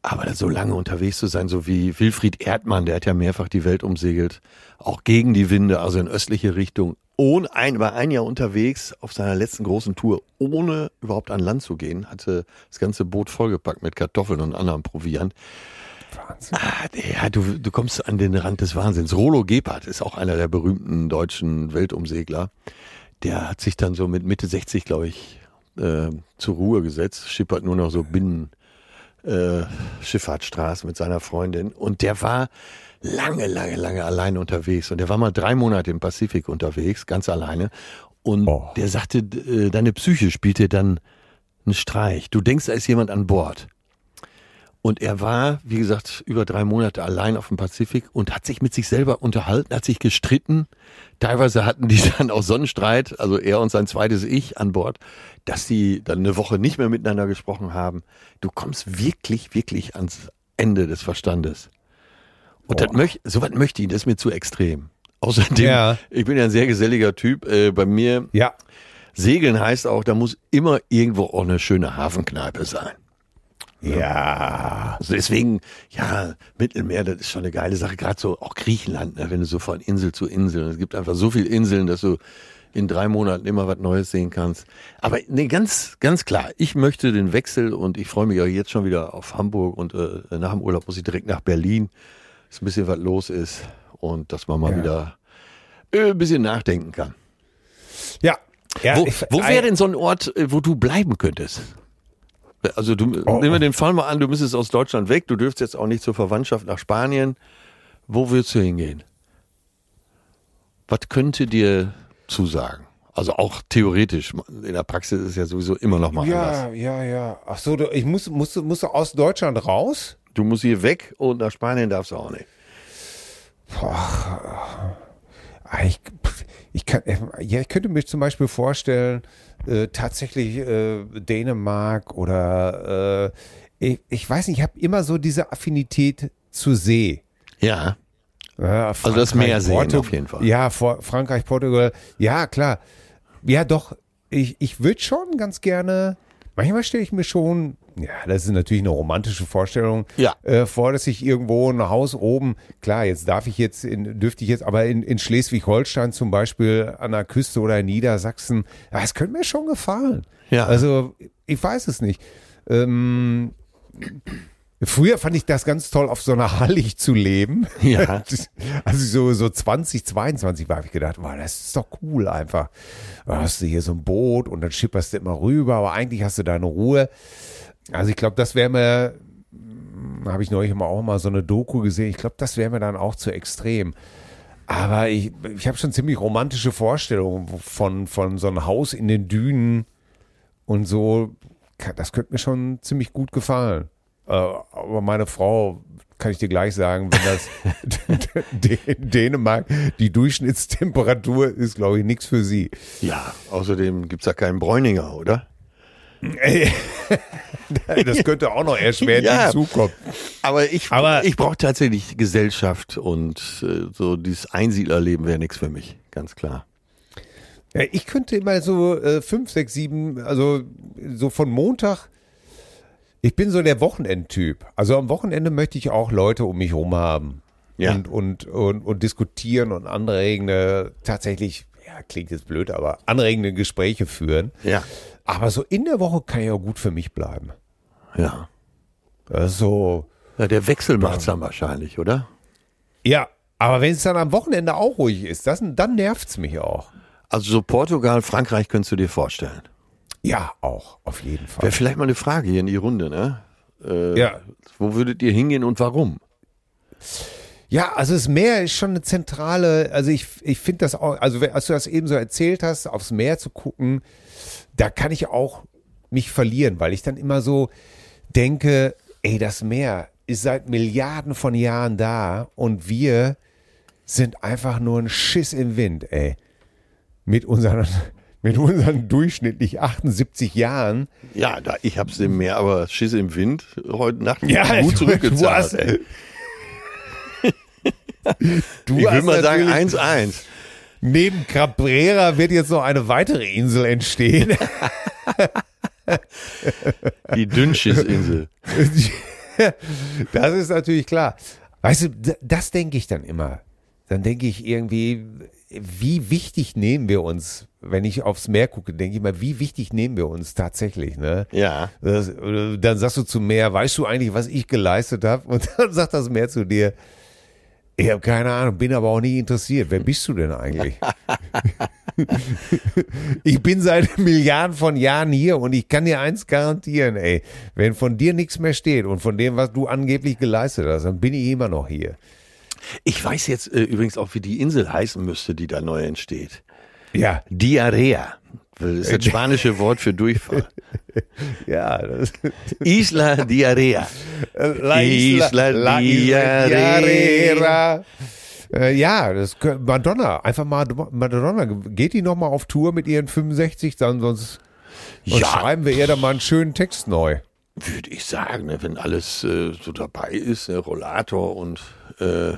Aber so lange unterwegs zu sein, so wie Wilfried Erdmann, der hat ja mehrfach die Welt umsegelt, auch gegen die Winde, also in östliche Richtung, ohne ein, war ein Jahr unterwegs auf seiner letzten großen Tour, ohne überhaupt an Land zu gehen, hatte das ganze Boot vollgepackt mit Kartoffeln und anderem Proviant. Wahnsinn. Ah, ja, du, du kommst an den Rand des Wahnsinns. Rolo Gebhardt ist auch einer der berühmten deutschen Weltumsegler. Der hat sich dann so mit Mitte 60, glaube ich, äh, zur Ruhe gesetzt, schippert nur noch so Binnen äh, Schifffahrtsstraßen mit seiner Freundin. Und der war lange, lange, lange allein unterwegs. Und der war mal drei Monate im Pazifik unterwegs, ganz alleine. Und Oh. der sagte, äh, deine Psyche spielt dir dann einen Streich. Du denkst, da ist jemand an Bord. Und er war, wie gesagt, über drei Monate allein auf dem Pazifik und hat sich mit sich selber unterhalten, hat sich gestritten. Teilweise hatten die [laughs] dann auch Sonnenstreit, also er und sein zweites Ich an Bord, dass die dann eine Woche nicht mehr miteinander gesprochen haben. Du kommst wirklich, wirklich ans Ende des Verstandes. Und das möcht, so was möchte ich, das ist mir zu extrem. Außerdem, Ja. ich bin ja ein sehr geselliger Typ. Äh, bei mir, Ja, Segeln heißt auch, da muss immer irgendwo auch eine schöne Hafenkneipe sein. ja. Also deswegen, ja, Mittelmeer, das ist schon eine geile Sache. Gerade so auch Griechenland, ne, wenn du so von Insel zu Insel. Es gibt einfach so viele Inseln, dass du in drei Monaten immer was Neues sehen kannst. Aber nee, ganz, ganz klar, ich möchte den Wechsel und ich freue mich auch jetzt schon wieder auf Hamburg und äh, nach dem Urlaub muss ich direkt nach Berlin, dass ein bisschen was los ist und dass man mal Ja. wieder äh, ein bisschen nachdenken kann. Ja. ja Wo, wo wäre denn so ein Ort, äh, wo du bleiben könntest? Also du, Oh. nehmen wir den Fall mal an, du müsstest aus Deutschland weg, du dürftest jetzt auch nicht zur Verwandtschaft nach Spanien. Wo würdest du hingehen? Was könnte dir zusagen? Also auch theoretisch. In der Praxis ist es ja sowieso immer noch mal Ja, anders. ja, ja. Ach so, du- ich muss, musst, du- musst du aus Deutschland raus? Du musst hier weg und nach Spanien darfst du auch nicht. Ah, Ich, ich, kann, ja, ich könnte mir zum Beispiel vorstellen, äh, tatsächlich äh, Dänemark oder äh, ich, ich weiß nicht, ich habe immer so diese Affinität zu See. Ja. Ja, Also das Meer sehen Portu- auf jeden Fall. Ja, vor Frankreich, Portugal. Ja, klar. Ja, doch. Ich, ich würde schon ganz gerne. Manchmal stelle ich mir schon, ja, das ist natürlich eine romantische Vorstellung, Ja. äh, vor, dass ich irgendwo ein Haus oben, klar, jetzt darf ich jetzt, in, dürfte ich jetzt, aber in, in Schleswig-Holstein zum Beispiel an der Küste oder in Niedersachsen, das könnte mir schon gefallen. Ja. Also, ich weiß es nicht. Ähm, Früher fand ich das ganz toll, auf so einer Hallig [laughs] zu leben. Ja. [laughs] Also so, so 20, 22 war, habe ich gedacht, wow, das ist doch cool einfach. Da hast du hier so ein Boot und dann schipperst du immer rüber, aber eigentlich hast du deine Ruhe. Also ich glaube, das wäre mir, hm, habe ich neulich auch mal so eine Doku gesehen, ich glaube, das wäre mir dann auch zu extrem. Aber ich, ich habe schon ziemlich romantische Vorstellungen von, von so einem Haus in den Dünen und so. Das könnte mir schon ziemlich gut gefallen. Äh, aber meine Frau, kann ich dir gleich sagen, wenn das [laughs] [laughs] in Dänemark die Durchschnittstemperatur ist, glaube ich, nichts für sie. Ja, außerdem gibt's da keinen Bräuninger, oder? [laughs] das könnte auch noch erschwerend Ja. hinzukommen. Aber ich, Aber- ich brauche tatsächlich Gesellschaft und äh, so dieses Einsiedlerleben wäre nichts für mich, ganz klar. Ja, ich könnte immer so äh, fünf, sechs, sieben, also so von Montag. Ich bin so der Wochenendtyp. Also am Wochenende möchte ich auch Leute um mich herum haben. Ja. Und, und, und, und diskutieren und anregende, tatsächlich, ja, klingt jetzt blöd, aber anregende Gespräche führen. Ja. Aber so in der Woche kann ja auch gut für mich bleiben. Ja. So, ja der Wechsel macht's dann wahrscheinlich, oder? ja, aber wenn es dann am Wochenende auch ruhig ist, das, dann nervt's mich auch. Also so Portugal, Frankreich könntest du dir vorstellen. Ja, auch, auf jeden Fall. Wäre vielleicht mal eine Frage hier in die Runde, ne? Äh, Ja. Wo würdet ihr hingehen und warum? Ja, also das Meer ist schon eine zentrale, also ich, ich finde das auch, also als du das eben so erzählt hast, aufs Meer zu gucken, da kann ich auch mich verlieren, weil ich dann immer so denke, ey, das Meer ist seit Milliarden von Jahren da und wir sind einfach nur ein Schiss im Wind, ey. Mit unseren, mit unseren durchschnittlich 78 Jahren. Ja, da, ich hab's im Meer, aber Schiss im Wind heute Nacht Ja, gut zurückgezahlt. du hast-. Du [laughs] Ich will mal sagen natürlich- 1-1. Neben Cabrera wird jetzt noch eine weitere Insel entstehen. [laughs] Die Dünnschisinsel. [laughs] das ist natürlich klar. Weißt du, das denke ich dann immer. Dann denke ich irgendwie, wie wichtig nehmen wir uns, wenn ich aufs Meer gucke, denke ich mal, wie wichtig nehmen wir uns tatsächlich, ne? Ja. Das, dann sagst du zum Meer, weißt du eigentlich, was ich geleistet habe? [laughs] Und dann sagt das Meer zu dir, ich habe keine Ahnung, bin aber auch nicht interessiert. Wer bist du denn eigentlich? [laughs] ich bin seit Milliarden von Jahren hier und ich kann dir eins garantieren, ey, wenn von dir nichts mehr steht und von dem, was du angeblich geleistet hast, dann bin ich immer noch hier. Ich weiß jetzt äh, übrigens auch, wie die Insel heißen müsste, die da neu entsteht. Ja, Diarrhea. Das ist das spanische [laughs] Wort für Durchfall. ja. Das, [laughs] Isla Diarrhea. La Isla La Isla Diarrera. Äh, ja, das Madonna, einfach mal Madonna, geht die noch mal auf Tour mit ihren 65, dann sonst Ja. schreiben wir ihr da mal einen schönen Text neu. Würde ich sagen, ne, wenn alles äh, so dabei ist, ne, Rollator und äh,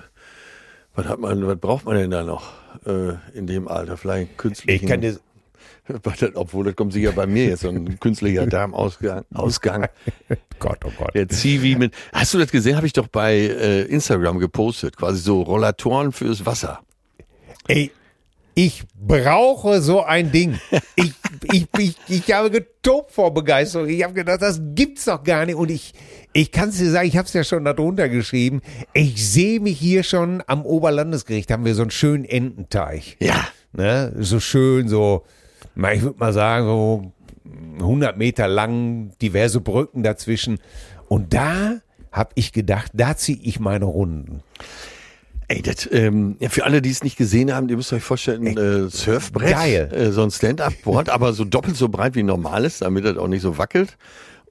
was hat man, was braucht man denn da noch äh, in dem Alter? Vielleicht künstlichen. Ich kann dir, [laughs] Obwohl, das kommt sicher bei mir jetzt, so ein künstlicher Darmausgang. [laughs] Ausgang. Gott, oh Gott. Der Zivi mit. Hast du das gesehen? Habe ich doch bei äh, Instagram gepostet. Quasi so Rollatoren fürs Wasser. Ey, ich brauche so ein Ding. Ich, ich, ich, ich habe getobt vor Begeisterung. Ich habe gedacht, das gibt's doch gar nicht. Und ich, ich kann es dir sagen, ich habe es ja schon darunter geschrieben. Ich sehe mich hier schon am Oberlandesgericht. Haben wir so einen schönen Ententeich. Ja. Ne? So schön, so, ich würde mal sagen, so 100 Meter lang, diverse Brücken dazwischen. Und da habe ich gedacht, da ziehe ich meine Runden. Ey, das, ähm, ja, für alle, die es nicht gesehen haben, ihr müsst euch vorstellen, äh, Surfbrett, Geil. Äh, so ein Stand-Up-Board, aber so doppelt so breit wie ein normales, damit das auch nicht so wackelt.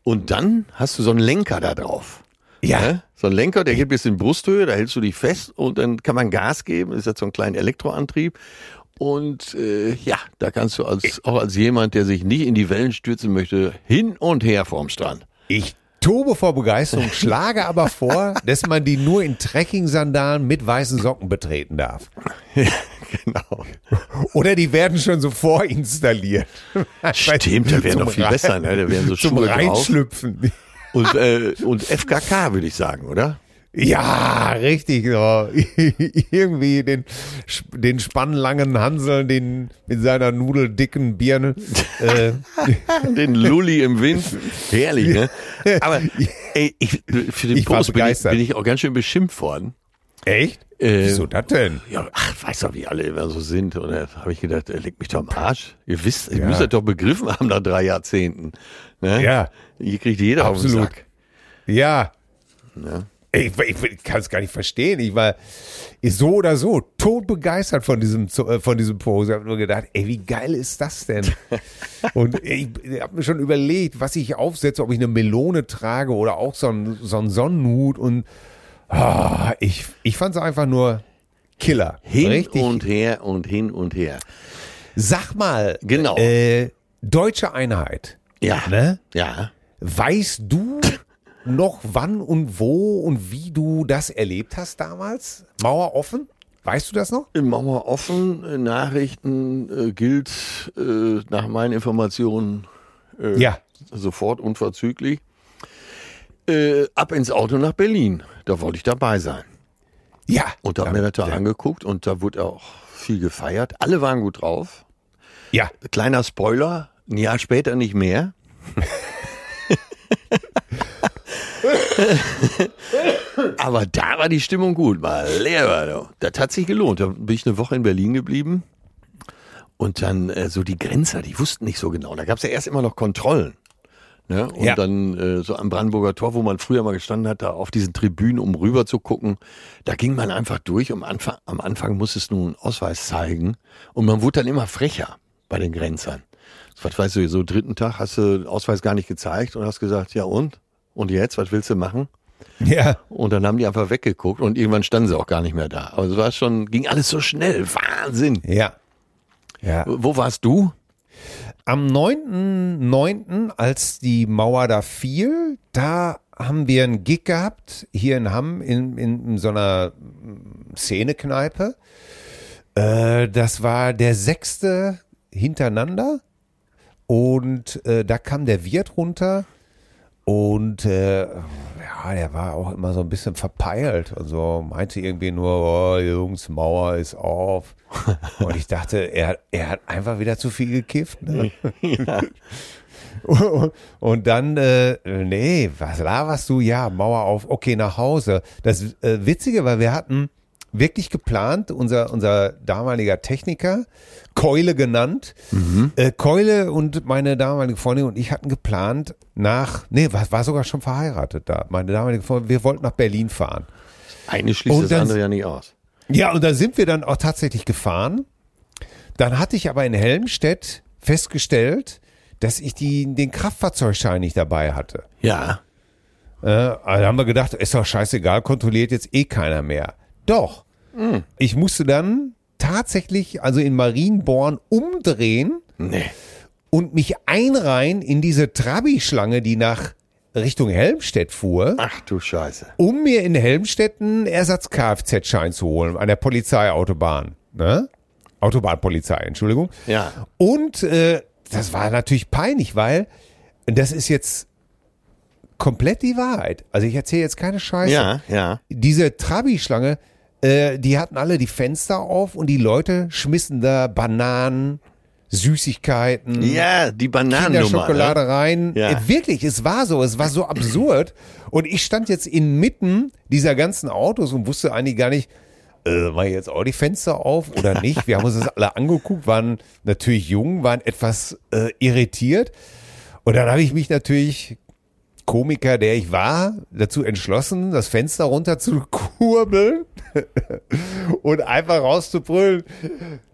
Und dann hast du so einen Lenker da drauf. Ja. Ne? So ein Lenker, der geht bis in Brusthöhe, da hältst du dich fest und dann kann man Gas geben. Ist jetzt so ein kleiner Elektroantrieb. Und äh, ja, da kannst du als, auch als jemand, der sich nicht in die Wellen stürzen möchte, hin und her vorm Strand. Ich tobe vor Begeisterung, schlage aber vor, [laughs] dass man die nur in Trekking-Sandalen mit weißen Socken betreten darf. [laughs] genau. Oder die werden schon so vorinstalliert. [laughs] Stimmt, da wäre Zum noch viel Rein- besser, ne? Da wären so Zum Schuhe drauf. Reinschlüpfen. Und, äh, und FKK, würde ich sagen, oder? Ja, richtig. So. [laughs] Irgendwie den, den spannlangen Hansel, den mit seiner nudeldicken Birne. Äh, [laughs] Den Lulli im Wind. Herrlich, ne? [laughs] Aber ey, ich, für den Ich Post bin ich, bin ich auch ganz schön beschimpft worden. echt? Äh, Wieso das denn? Ja, ach, weiß doch, wie alle immer so sind. Und da habe ich gedacht, äh, leg mich doch am Arsch. Ihr wisst, ihr Ja. müsst das doch begriffen haben nach drei Jahrzehnten. Ne? Ja. Hier kriegt jeder auf den Absolut. Sack. Ja. Ne? Ich, ich, ich kann es gar nicht verstehen. Ich war so oder so todbegeistert von diesem, äh, von diesem Pose. Ich habe nur gedacht, ey, wie geil ist das denn? [laughs] Und ich, ich habe mir schon überlegt, was ich aufsetze, ob ich eine Melone trage oder auch so einen, so einen Sonnenhut. Und oh, ich, ich fand es einfach nur Killer. Hin Richtig. und her und hin und her. Sag mal, Genau. äh, deutsche Einheit. Ja. Ne? Ja. Weißt du noch wann und wo und wie du das erlebt hast damals? Mauer offen? Weißt du das noch? Im Mauer offen, äh, Nachrichten äh, gilt äh, nach meinen Informationen äh, Ja. sofort unverzüglich. Äh, ab ins Auto nach Berlin. Da wollte ich dabei sein. Ja. Und da haben wir das da angeguckt und da wurde auch viel gefeiert. Alle waren gut drauf. Ja. Kleiner Spoiler, ein Jahr später nicht mehr. [laughs] [laughs] Aber da war die Stimmung gut, war leer. Das hat sich gelohnt. Da bin ich eine Woche in Berlin geblieben. Und dann äh, so die Grenzer, die wussten nicht so genau. Da gab es ja erst immer noch Kontrollen. Ne? Und Ja. dann äh, so am Brandenburger Tor, wo man früher mal gestanden hat, da auf diesen Tribünen, um rüber zu gucken, da ging man einfach durch. Am Anfang, am Anfang musstest du einen Ausweis zeigen. Und man wurde dann immer frecher bei den Grenzern. Was weißt du, so dritten Tag hast du den Ausweis gar nicht gezeigt und hast gesagt, ja und? Und jetzt, was willst du machen? Ja. Und dann haben die einfach weggeguckt und irgendwann standen sie auch gar nicht mehr da. Aber es war schon, ging alles so schnell. Wahnsinn. Ja. Ja. Wo warst du? Am 9.9., als die Mauer da fiel, da haben wir einen Gig gehabt, hier in Hamm, in, in, in so einer Szenekneipe. Äh, das war der sechste hintereinander. Und äh, da kam der Wirt runter und äh, ja, der war auch immer so ein bisschen verpeilt und so meinte irgendwie nur, oh, Jungs, Mauer ist auf. [laughs] Und ich dachte, er, er hat einfach wieder zu viel gekifft. Ne? [laughs] Und dann, äh, nee, was laberst du? Ja, Mauer auf, okay, nach Hause. Das äh, Witzige war, wir hatten wirklich geplant, unser, unser damaliger Techniker, Keule genannt, äh, Keule und meine damalige Freundin und ich hatten geplant, nach, nee, war, war sogar schon verheiratet da, meine damalige Freundin, wir wollten nach Berlin fahren. Eine schließt Und das dann- andere ja nicht aus. Ja, und da sind wir dann auch tatsächlich gefahren. Dann hatte ich aber in Helmstedt festgestellt, dass ich die, den Kraftfahrzeugschein nicht dabei hatte. Ja. Äh, also da haben wir gedacht, ist doch scheißegal, kontrolliert jetzt eh keiner mehr. Doch. Ich musste dann tatsächlich, also in Marienborn, umdrehen Nee. und mich einreihen in diese Trabi-Schlange, die nach Richtung Helmstedt fuhr, Ach du Scheiße. um mir in Helmstedt einen Ersatz-Kfz-Schein zu holen an der Polizeiautobahn. Ne? Autobahnpolizei, Entschuldigung. Ja. Und äh, das war natürlich peinlich, weil das ist jetzt komplett die Wahrheit. Also ich erzähle jetzt keine Scheiße. Ja, ja. Diese Trabi-Schlange, äh, die hatten alle die Fenster auf und die Leute schmissen da Bananen, Süßigkeiten, Ja, die. Kinderschokolade Ne? rein. Ja. Äh, wirklich, es war so, es war so absurd. Und ich stand jetzt inmitten dieser ganzen Autos und wusste eigentlich gar nicht, äh, war jetzt auch die Fenster auf oder [laughs] nicht? Wir haben uns das alle angeguckt, waren natürlich jung, waren etwas äh, irritiert. Und dann habe ich mich natürlich, Komiker, der ich war, dazu entschlossen, das Fenster runter zu kurbeln [laughs] und einfach rauszubrüllen.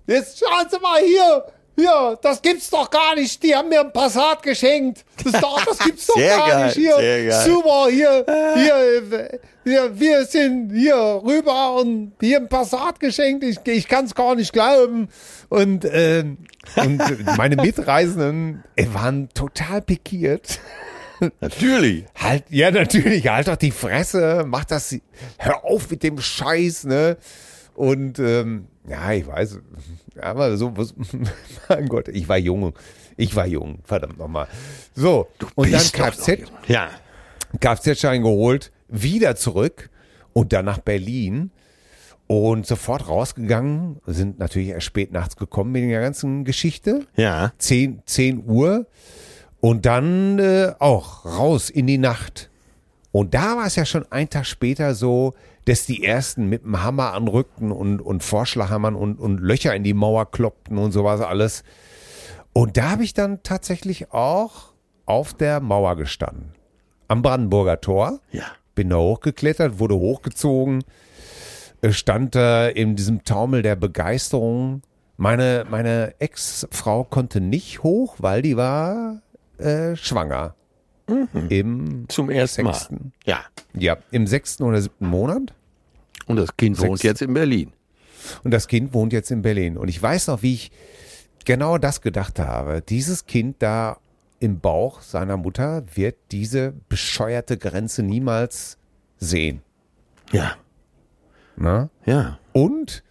Jetzt schauen Sie mal hier, hier, das gibt's doch gar nicht. Die haben mir ein Passat geschenkt. Das, doch, das gibt's doch [laughs] gar geil, nicht. Hier, super, hier, hier, wir, wir sind hier rüber und hier ein Passat geschenkt. Ich, ich kann es gar nicht glauben. Und, ähm, und meine Mitreisenden äh, waren total pikiert. Natürlich. Halt, ja, natürlich, halt doch die Fresse, mach das, hör auf mit dem Scheiß, ne? Und, ähm, ja, ich weiß, aber so, was, [laughs] mein Gott, ich war jung, ich war jung, verdammt nochmal. So, und dann Kfz, Ja. Kfz-Schein geholt, wieder zurück und dann nach Berlin und sofort rausgegangen, sind natürlich erst spät nachts gekommen mit der ganzen Geschichte. Ja. 10, 10 Uhr und dann äh, auch raus in die Nacht. Und da war es ja schon ein Tag später so, dass die ersten mit dem Hammer anrückten und, und Vorschlaghammern und, und Löcher in die Mauer kloppten und sowas alles. Und da habe ich dann tatsächlich auch auf der Mauer gestanden. Am Brandenburger Tor. Ja. bin da hochgeklettert, wurde hochgezogen, äh, stand da in diesem Taumel der Begeisterung. Meine, meine Ex-Frau konnte nicht hoch, weil die war äh, schwanger. Im Zum ersten sechsten. Mal. Ja. Ja, im sechsten oder siebten Monat. Und das Kind Sechs. wohnt jetzt in Berlin. Und das Kind wohnt jetzt in Berlin. Und ich weiß noch, wie ich genau das gedacht habe. Dieses Kind da im Bauch seiner Mutter wird diese bescheuerte Grenze niemals sehen. Ja. Ne? Ja. Und,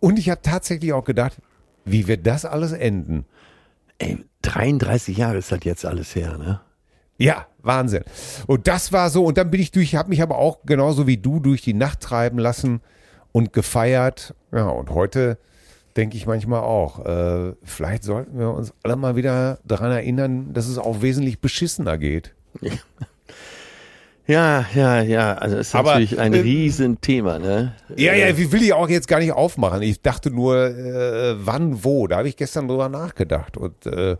und ich habe tatsächlich auch gedacht, wie wird das alles enden? Ey, 33 Jahre ist das jetzt alles her, ne? Ja, Wahnsinn. Und das war so, und dann bin ich durch, habe mich aber auch genauso wie du durch die Nacht treiben lassen und gefeiert. Ja, und heute denke ich manchmal auch, äh, vielleicht sollten wir uns alle mal wieder daran erinnern, dass es auch wesentlich beschissener geht. Ja, ja, ja. Also es ist Aber, natürlich ein äh, Riesenthema, ne? Ja, ja, wie will ich auch jetzt gar nicht aufmachen. Ich dachte nur, äh, wann, wo. Da habe ich gestern drüber nachgedacht. Und äh,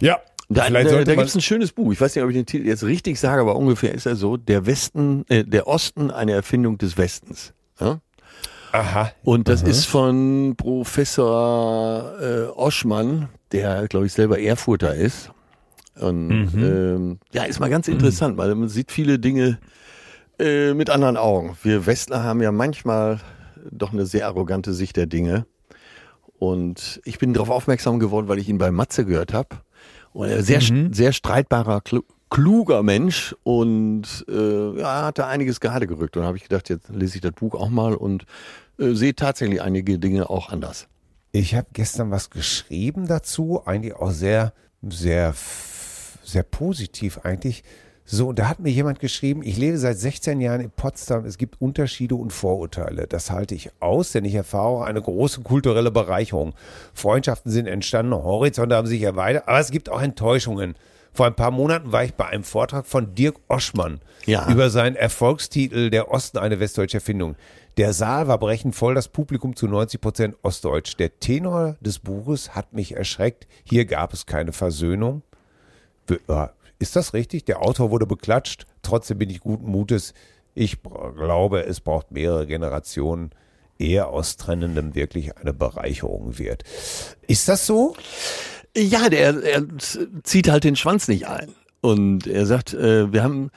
ja, Da, vielleicht da, da gibt es ein schönes Buch. Ich weiß nicht, ob ich den Titel jetzt richtig sage, aber ungefähr ist er so: Der Westen, äh, der Osten, eine Erfindung des Westens. Ja? Aha. Und das ist von Professor äh, Oschmann, der, glaube ich, selber Erfurter ist. Und ähm, ja, ist mal ganz interessant, weil man sieht viele Dinge äh, mit anderen Augen. Wir Westler haben ja manchmal doch eine sehr arrogante Sicht der Dinge. Und ich bin darauf aufmerksam geworden, weil ich ihn bei Matze gehört habe. Und er sehr, sehr streitbarer, klu kluger Mensch und äh, ja, hat da einiges gerade gerückt. Und da habe ich gedacht, jetzt lese ich das Buch auch mal und äh, sehe tatsächlich einige Dinge auch anders. Ich habe gestern was geschrieben dazu, eigentlich auch sehr, sehr, sehr positiv eigentlich. So, und da hat mir jemand geschrieben, ich lebe seit 16 Jahren in Potsdam, es gibt Unterschiede und Vorurteile. Das halte ich aus, denn ich erfahre eine große kulturelle Bereicherung. Freundschaften sind entstanden, Horizonte haben sich erweitert, aber es gibt auch Enttäuschungen. Vor ein paar Monaten war ich bei einem Vortrag von Dirk Oschmann Ja. über seinen Erfolgstitel Der Osten eine westdeutsche Erfindung. Der Saal war brechend voll, das Publikum zu 90 Prozent Ostdeutsch. Der Tenor des Buches hat mich erschreckt. Hier gab es keine Versöhnung. Äh, Ist das richtig? Der Autor wurde beklatscht. Trotzdem bin ich guten Mutes. Ich glaube, es braucht mehrere Generationen, ehe aus Trennendem wirklich eine Bereicherung wird. Ist das so? Ja, der er zieht halt den Schwanz nicht ein. Und er sagt, äh, wir haben,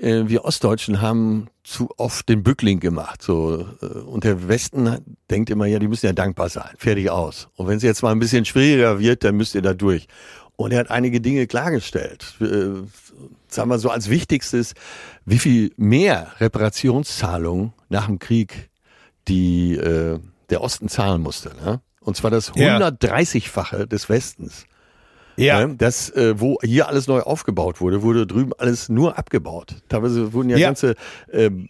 äh, wir Ostdeutschen haben zu oft den Bückling gemacht. So, äh, und der Westen denkt immer, ja, die müssen ja dankbar sein. Fertig aus. Und wenn es jetzt mal ein bisschen schwieriger wird, dann müsst ihr da durch. Und er hat einige Dinge klargestellt. Äh, sagen wir so als wichtigstes, wie viel mehr Reparationszahlungen nach dem Krieg die äh, der Osten zahlen musste. Ne? Und zwar das Ja. 130-fache des Westens. Ne? Das, äh, wo hier alles neu aufgebaut wurde, wurde drüben alles nur abgebaut. Teilweise wurden ja, Ja. ganze ähm,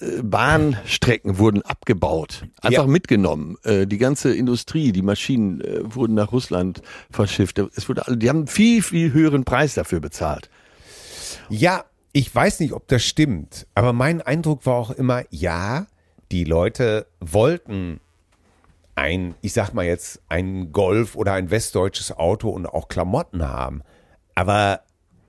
äh, Bahnstrecken wurden abgebaut, einfach Ja. mitgenommen. Äh, die ganze Industrie, die Maschinen äh, wurden nach Russland verschifft. Es wurde, die haben einen viel viel höheren Preis dafür bezahlt. Ja, ich weiß nicht, ob das stimmt, aber mein Eindruck war auch immer, ja, die Leute wollten ein, ich sag mal jetzt, ein Golf oder ein westdeutsches Auto und auch Klamotten haben. Aber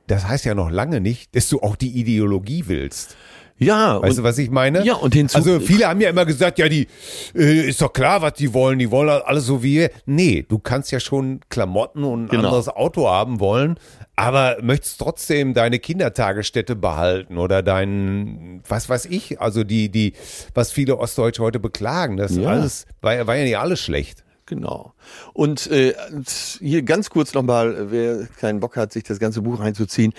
das heißt ja noch lange nicht, dass du auch die Ideologie willst. Ja, Weißt und, du, was ich meine? Ja, und hinzu- Also viele haben ja immer gesagt, ja, die äh, ist doch klar, was die wollen. Die wollen alles so wie wir. Nee, du kannst ja schon Klamotten und ein Genau. anderes Auto haben wollen, aber möchtest trotzdem deine Kindertagesstätte behalten oder dein, was weiß ich, also die, die, was viele Ostdeutsche heute beklagen. Das Ja. alles war, ja- war ja nicht alles schlecht. Genau. Und äh, hier ganz kurz nochmal, wer keinen Bock hat, sich das ganze Buch reinzuziehen.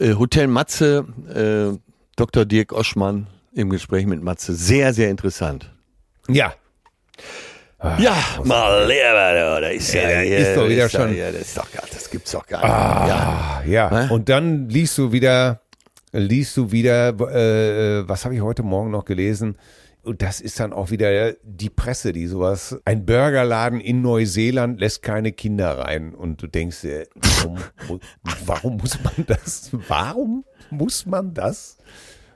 Äh, Hotel Matze, äh, Dr. Dirk Oschmann im Gespräch mit Matze. Sehr, sehr interessant. Ja. ja, mal lieber, da ist ja, Ey, da hier, ist doch wieder ist ja schon- hier, das ist doch gar, das gibt's doch gar nicht. Ja. Ah, ja. Hä? Und dann liest du wieder, liest du wieder, äh, was habe ich heute Morgen noch gelesen? Und das ist dann auch wieder die Presse, die sowas. Ein Burgerladen in Neuseeland lässt keine Kinder rein. Und du denkst dir, warum, warum muss man das? Warum muss man das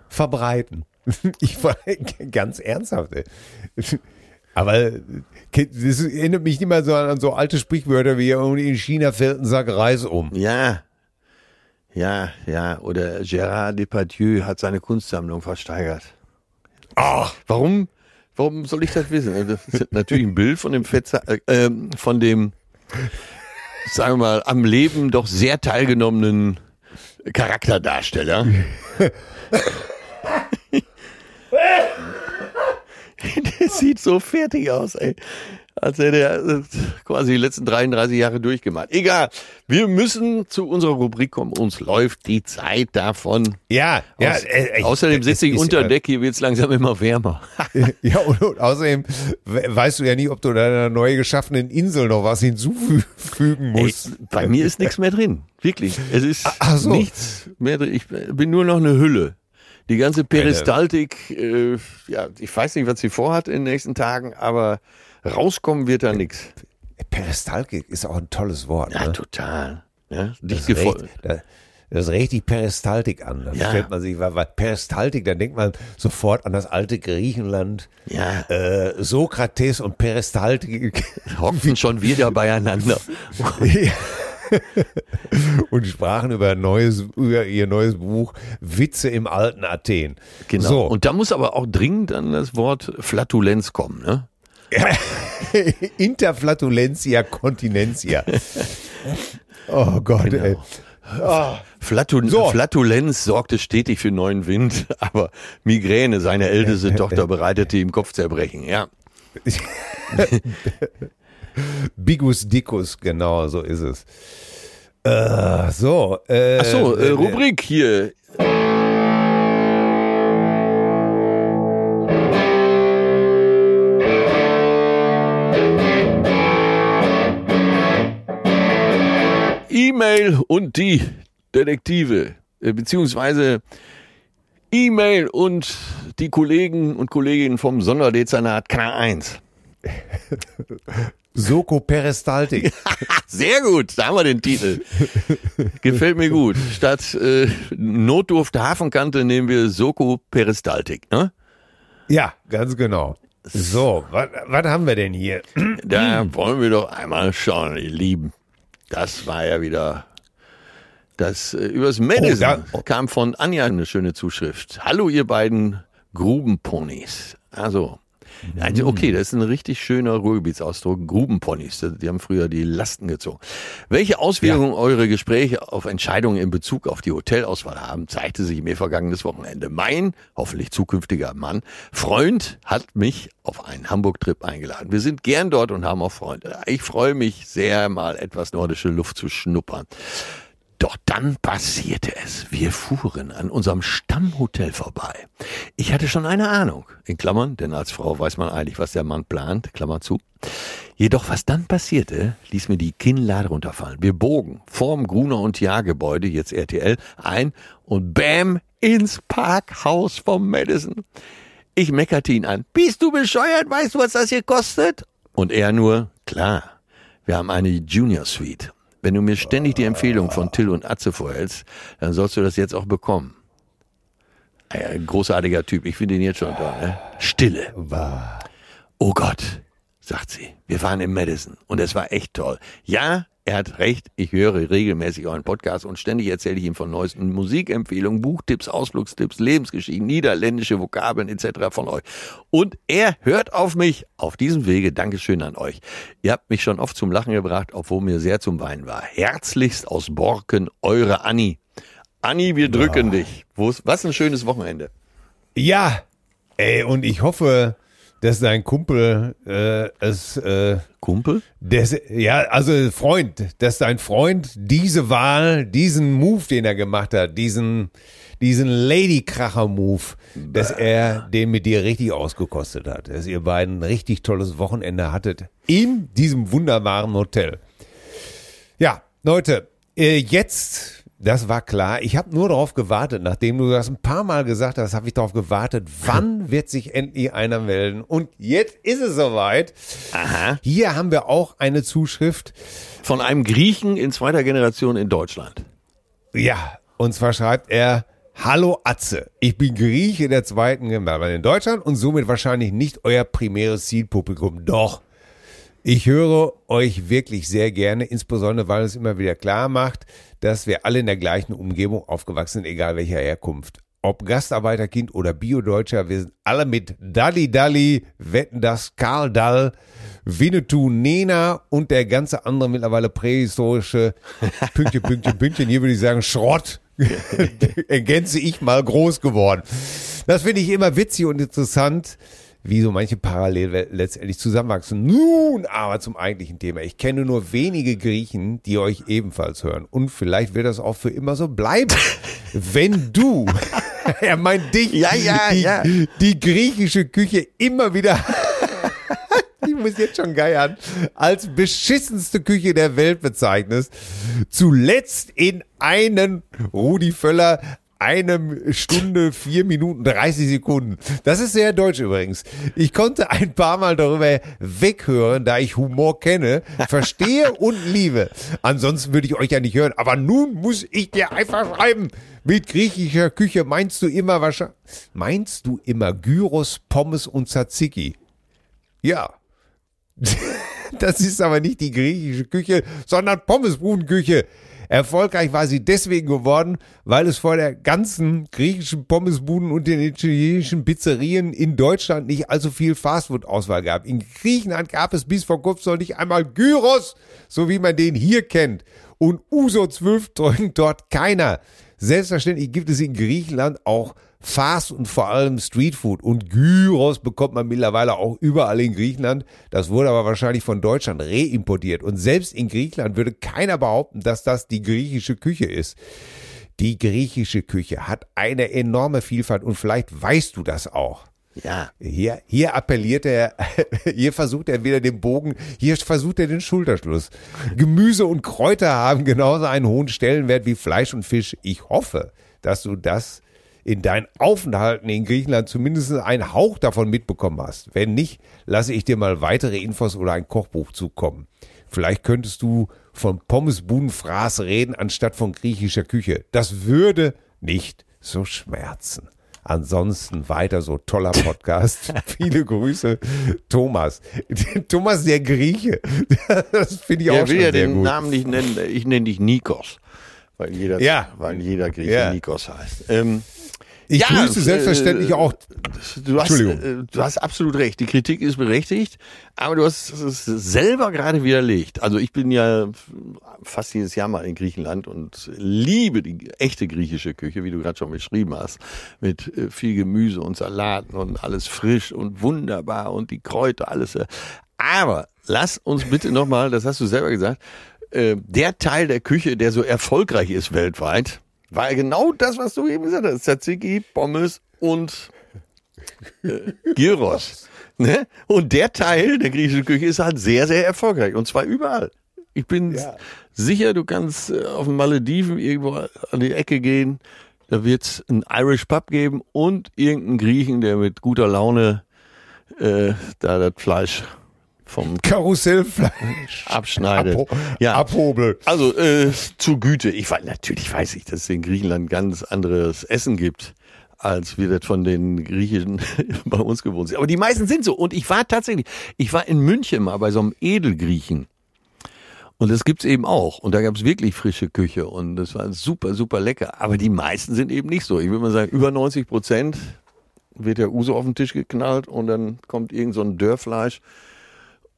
verbreiten? [laughs] Ich war ganz ernsthaft. ey. Aber das erinnert mich immer so an so alte Sprichwörter wie in China fällt ein Sack Reis um. ja. Ja, ja. Oder Gérard Depardieu hat seine Kunstsammlung versteigert. Ach, Warum? Warum soll ich das wissen? Das ist natürlich ein Bild von dem Fetzer, äh, ähm, von dem, sagen wir mal, am Leben doch sehr teilgenommenen Charakterdarsteller. [laughs] [laughs] Der sieht so fertig aus, ey. Als hätte er äh, quasi die letzten 33 Jahre durchgemacht. Egal. Wir müssen zu unserer Rubrik kommen. Uns läuft die Zeit davon. ja, ja. Aus, äh, äh, außerdem das sitze ich unter äh, Deck, hier wird's langsam immer wärmer. [laughs] Ja, und, und außerdem we- weißt du ja nie, ob du deiner neu geschaffenen Insel noch was hinzufügen Ey, musst. bei mir ist nichts mehr drin. Wirklich. Es ist Ach so. nichts mehr drin. Ich bin nur noch eine Hülle. Die ganze Peristaltik, äh, ja, ich weiß nicht, was sie vorhat in den nächsten Tagen, aber rauskommen wird da nichts. Peristaltik ist auch ein tolles Wort. Ja, ne? total. Ja, Das dicht regt, gefolgt. da- das regt die Peristaltik an. Da Ja. stellt man sich, weil, weil Peristaltik, da denkt man sofort an das alte Griechenland. Ja. Äh, Sokrates und Peristaltik [laughs] Hocken schon wieder beieinander. [laughs] und sprachen über, neues, über ihr neues Buch Witze im alten Athen. Genau. So. Und da muss aber auch dringend dann das Wort Flatulenz kommen, ne? [laughs] Interflatulentia continentia. Oh Gott, ey. Flatu So. Flatulenz sorgte stetig für neuen Wind, [laughs] aber Migräne, seine älteste [laughs] Tochter, bereitete ihm Kopfzerbrechen. Ja, Bigus Dicus, genau, so ist es. Äh, so, äh, Ach so, äh, Rubrik hier. E-Mail und die Detektive, äh, beziehungsweise E-Mail und die Kollegen und Kolleginnen vom Sonderdezernat K1. [laughs] Soko Peristaltik. Sehr gut, da haben wir den Titel. Gefällt mir gut. Statt äh, Notdurft Hafenkante nehmen wir Soko Peristaltik. Ne? ja, ganz genau. So, was was haben wir denn hier? Da wollen wir doch einmal schauen, ihr Lieben. Das war ja wieder das äh, übers Madison Oh, kam von Anja eine schöne Zuschrift. Hallo ihr beiden Grubenponys. Also also okay, das ist ein richtig schöner Ruhrgebietsausdruck. Grubenponys, die haben früher die Lasten gezogen. Welche Auswirkungen eure Gespräche auf Entscheidungen in Bezug auf die Hotelauswahl haben, zeigte sich mir vergangenes Wochenende. Mein, hoffentlich zukünftiger Mann, Freund hat mich auf einen Hamburg-Trip eingeladen. Wir sind gern dort und haben auch Freunde. Ich freue mich sehr, mal etwas nordische Luft zu schnuppern. Doch dann passierte es. Wir fuhren an unserem Stammhotel vorbei. Ich hatte schon eine Ahnung, in Klammern, denn als Frau weiß man eigentlich, was der Mann plant, Klammer zu. Jedoch, was dann passierte, ließ mir die Kinnlade runterfallen. Wir bogen vorm Gruner und Jahr Gebäude, jetzt RTL, ein und bam, ins Parkhaus vom Madison. Ich meckerte ihn an. Bist du bescheuert? Weißt du, was das hier kostet? Und er nur, klar, wir haben eine Junior Suite. Wenn du mir ständig die Empfehlung von Till und Atze vorhältst, dann sollst du das jetzt auch bekommen. Ein großartiger Typ, ich finde ihn jetzt schon toll. Ne? Stille. Oh Gott, sie. Wir waren im Madison und es war echt toll. Ja, er hat recht. Ich höre regelmäßig euren Podcast und ständig erzähle ich ihm von neuesten Musikempfehlungen, Buchtipps, Ausflugstipps, Lebensgeschichten, niederländische Vokabeln etc. von euch. Und er hört auf mich. Auf diesem Wege Dankeschön an euch. Ihr habt mich schon oft zum Lachen gebracht, obwohl mir sehr zum Weinen war. Herzlichst aus Borken, eure Anni. Anni, wir drücken dich. Wo's- Was ein schönes Wochenende. Ja, ey, und ich hoffe, dass dein Kumpel äh, es, äh, Kumpel? des, ja, also Freund, dass dein Freund diese Wahl, diesen Move, den er gemacht hat, diesen, diesen Ladykracher-Move, dass er den mit dir richtig ausgekostet hat, dass ihr beiden ein richtig tolles Wochenende hattet in diesem wunderbaren Hotel. Ja, Leute, äh, jetzt, das war klar. Ich habe nur darauf gewartet, nachdem du das ein paar Mal gesagt hast, habe ich darauf gewartet, wann [laughs] wird sich endlich einer melden? Und jetzt ist es soweit. Aha. Hier haben wir auch eine Zuschrift. Von einem Griechen in zweiter Generation in Deutschland. Ja, und zwar schreibt er, Hallo Atze, ich bin Grieche der zweiten Generation in Deutschland und somit wahrscheinlich nicht euer primäres Zielpublikum. Doch, Ich höre euch wirklich sehr gerne, insbesondere weil es immer wieder klar macht, dass wir alle in der gleichen Umgebung aufgewachsen sind, egal welcher Herkunft. Ob Gastarbeiterkind oder Bio-Deutscher, wir sind alle mit Dalli Dalli, Wetten das, Karl Dall, Winnetou, Nena und der ganze andere mittlerweile prähistorische [laughs] Pünktchen, Pünktchen, Pünktchen, hier würde ich sagen Schrott, [laughs] ergänze ich mal groß geworden. Das finde ich immer witzig und interessant wie so manche Parallelwelten letztendlich zusammenwachsen. Nun aber zum eigentlichen Thema. Ich kenne nur wenige Griechen, die euch ebenfalls hören. Und vielleicht wird das auch für immer so bleiben. [laughs] Wenn du, [laughs] er meint dich, Ja, ja, die, ja. die griechische Küche immer wieder [laughs] ich muss jetzt schon geiern, als beschissenste Küche der Welt bezeichnest, zuletzt in einen Rudi Völler einem Stunde, vier Minuten, 30 Sekunden. Das ist sehr deutsch übrigens. Ich konnte ein paar Mal darüber weghören, da ich Humor kenne, verstehe [laughs] und liebe. Ansonsten würde ich euch ja nicht hören. Aber nun muss ich dir einfach schreiben. Mit griechischer Küche meinst du immer wahrscheinlich, meinst du immer Gyros, Pommes und Tzatziki? Ja. [laughs] Das ist aber nicht die griechische Küche, sondern Pommesbudenküche. Erfolgreich war sie deswegen geworden, weil es vor der ganzen griechischen Pommesbuden und den italienischen Pizzerien in Deutschland nicht allzu viel Fastfood-Auswahl gab. In Griechenland gab es bis vor kurzem noch nicht einmal Gyros, so wie man den hier kennt. Und Uso 12 drückt dort keiner. Selbstverständlich gibt es in Griechenland auch Fast und vor allem Streetfood. Und Gyros bekommt man mittlerweile auch überall in Griechenland. Das wurde aber wahrscheinlich von Deutschland reimportiert. Und selbst in Griechenland würde keiner behaupten, dass das die griechische Küche ist. Die griechische Küche hat eine enorme Vielfalt und vielleicht weißt du das auch. Ja. Hier, hier appelliert er, [laughs] hier versucht er wieder den Bogen, hier versucht er den Schulterschluss. Gemüse und Kräuter haben genauso einen hohen Stellenwert wie Fleisch und Fisch. Ich hoffe, dass du das in deinen Aufenthalten in Griechenland zumindest einen Hauch davon mitbekommen hast. Wenn nicht, lasse ich dir mal weitere Infos oder ein Kochbuch zukommen. Vielleicht könntest du von Pommesbudenfraß reden anstatt von griechischer Küche. Das würde nicht so schmerzen. Ansonsten weiter so toller Podcast. [laughs] Viele Grüße, Thomas. [laughs] Thomas der Grieche. Das finde ich auch Er will schon ja sehr den gut. Namen nicht nennen. Ich nenne dich Nikos. Weil jeder, Ja. weil jeder Grieche Ja. Nikos heißt. Ähm, Ich Ja, grüße äh, selbstverständlich auch. Du hast, Entschuldigung. äh, du hast absolut recht. Die Kritik ist berechtigt, aber du hast es selber gerade widerlegt. Also ich bin ja fast jedes Jahr mal in Griechenland und liebe die echte griechische Küche, wie du gerade schon beschrieben hast, mit äh, viel Gemüse und Salaten und alles frisch und wunderbar und die Kräuter, alles. äh. Aber lass uns bitte nochmal, das hast du selber gesagt, äh, der Teil der Küche, der so erfolgreich ist weltweit, war genau das, was du eben gesagt hast. Tzatziki, Pommes und äh, Gyros. Ne? Und der Teil der griechischen Küche ist halt sehr, sehr erfolgreich. Und zwar überall. Ich bin Ja. sicher, du kannst äh, auf den Malediven irgendwo an die Ecke gehen. Da wird es einen Irish Pub geben und irgendeinen Griechen, der mit guter Laune äh, da das Fleisch vom Karussellfleisch. abschneidet. Abho ja. Abhobel. Also äh, zur Güte. Ich weiß natürlich weiß ich, dass es in Griechenland ganz anderes Essen gibt, als wir das von den Griechen [laughs] bei uns gewohnt sind. Aber die meisten sind so. Und ich war tatsächlich, ich war in München mal bei so einem Edelgriechen. Und das gibt's eben auch. Und da gab's wirklich frische Küche und das war super, super lecker. Aber die meisten sind eben nicht so. Ich würde mal sagen, über 90 Prozent wird der Uso auf den Tisch geknallt und dann kommt irgend so ein Dörrfleisch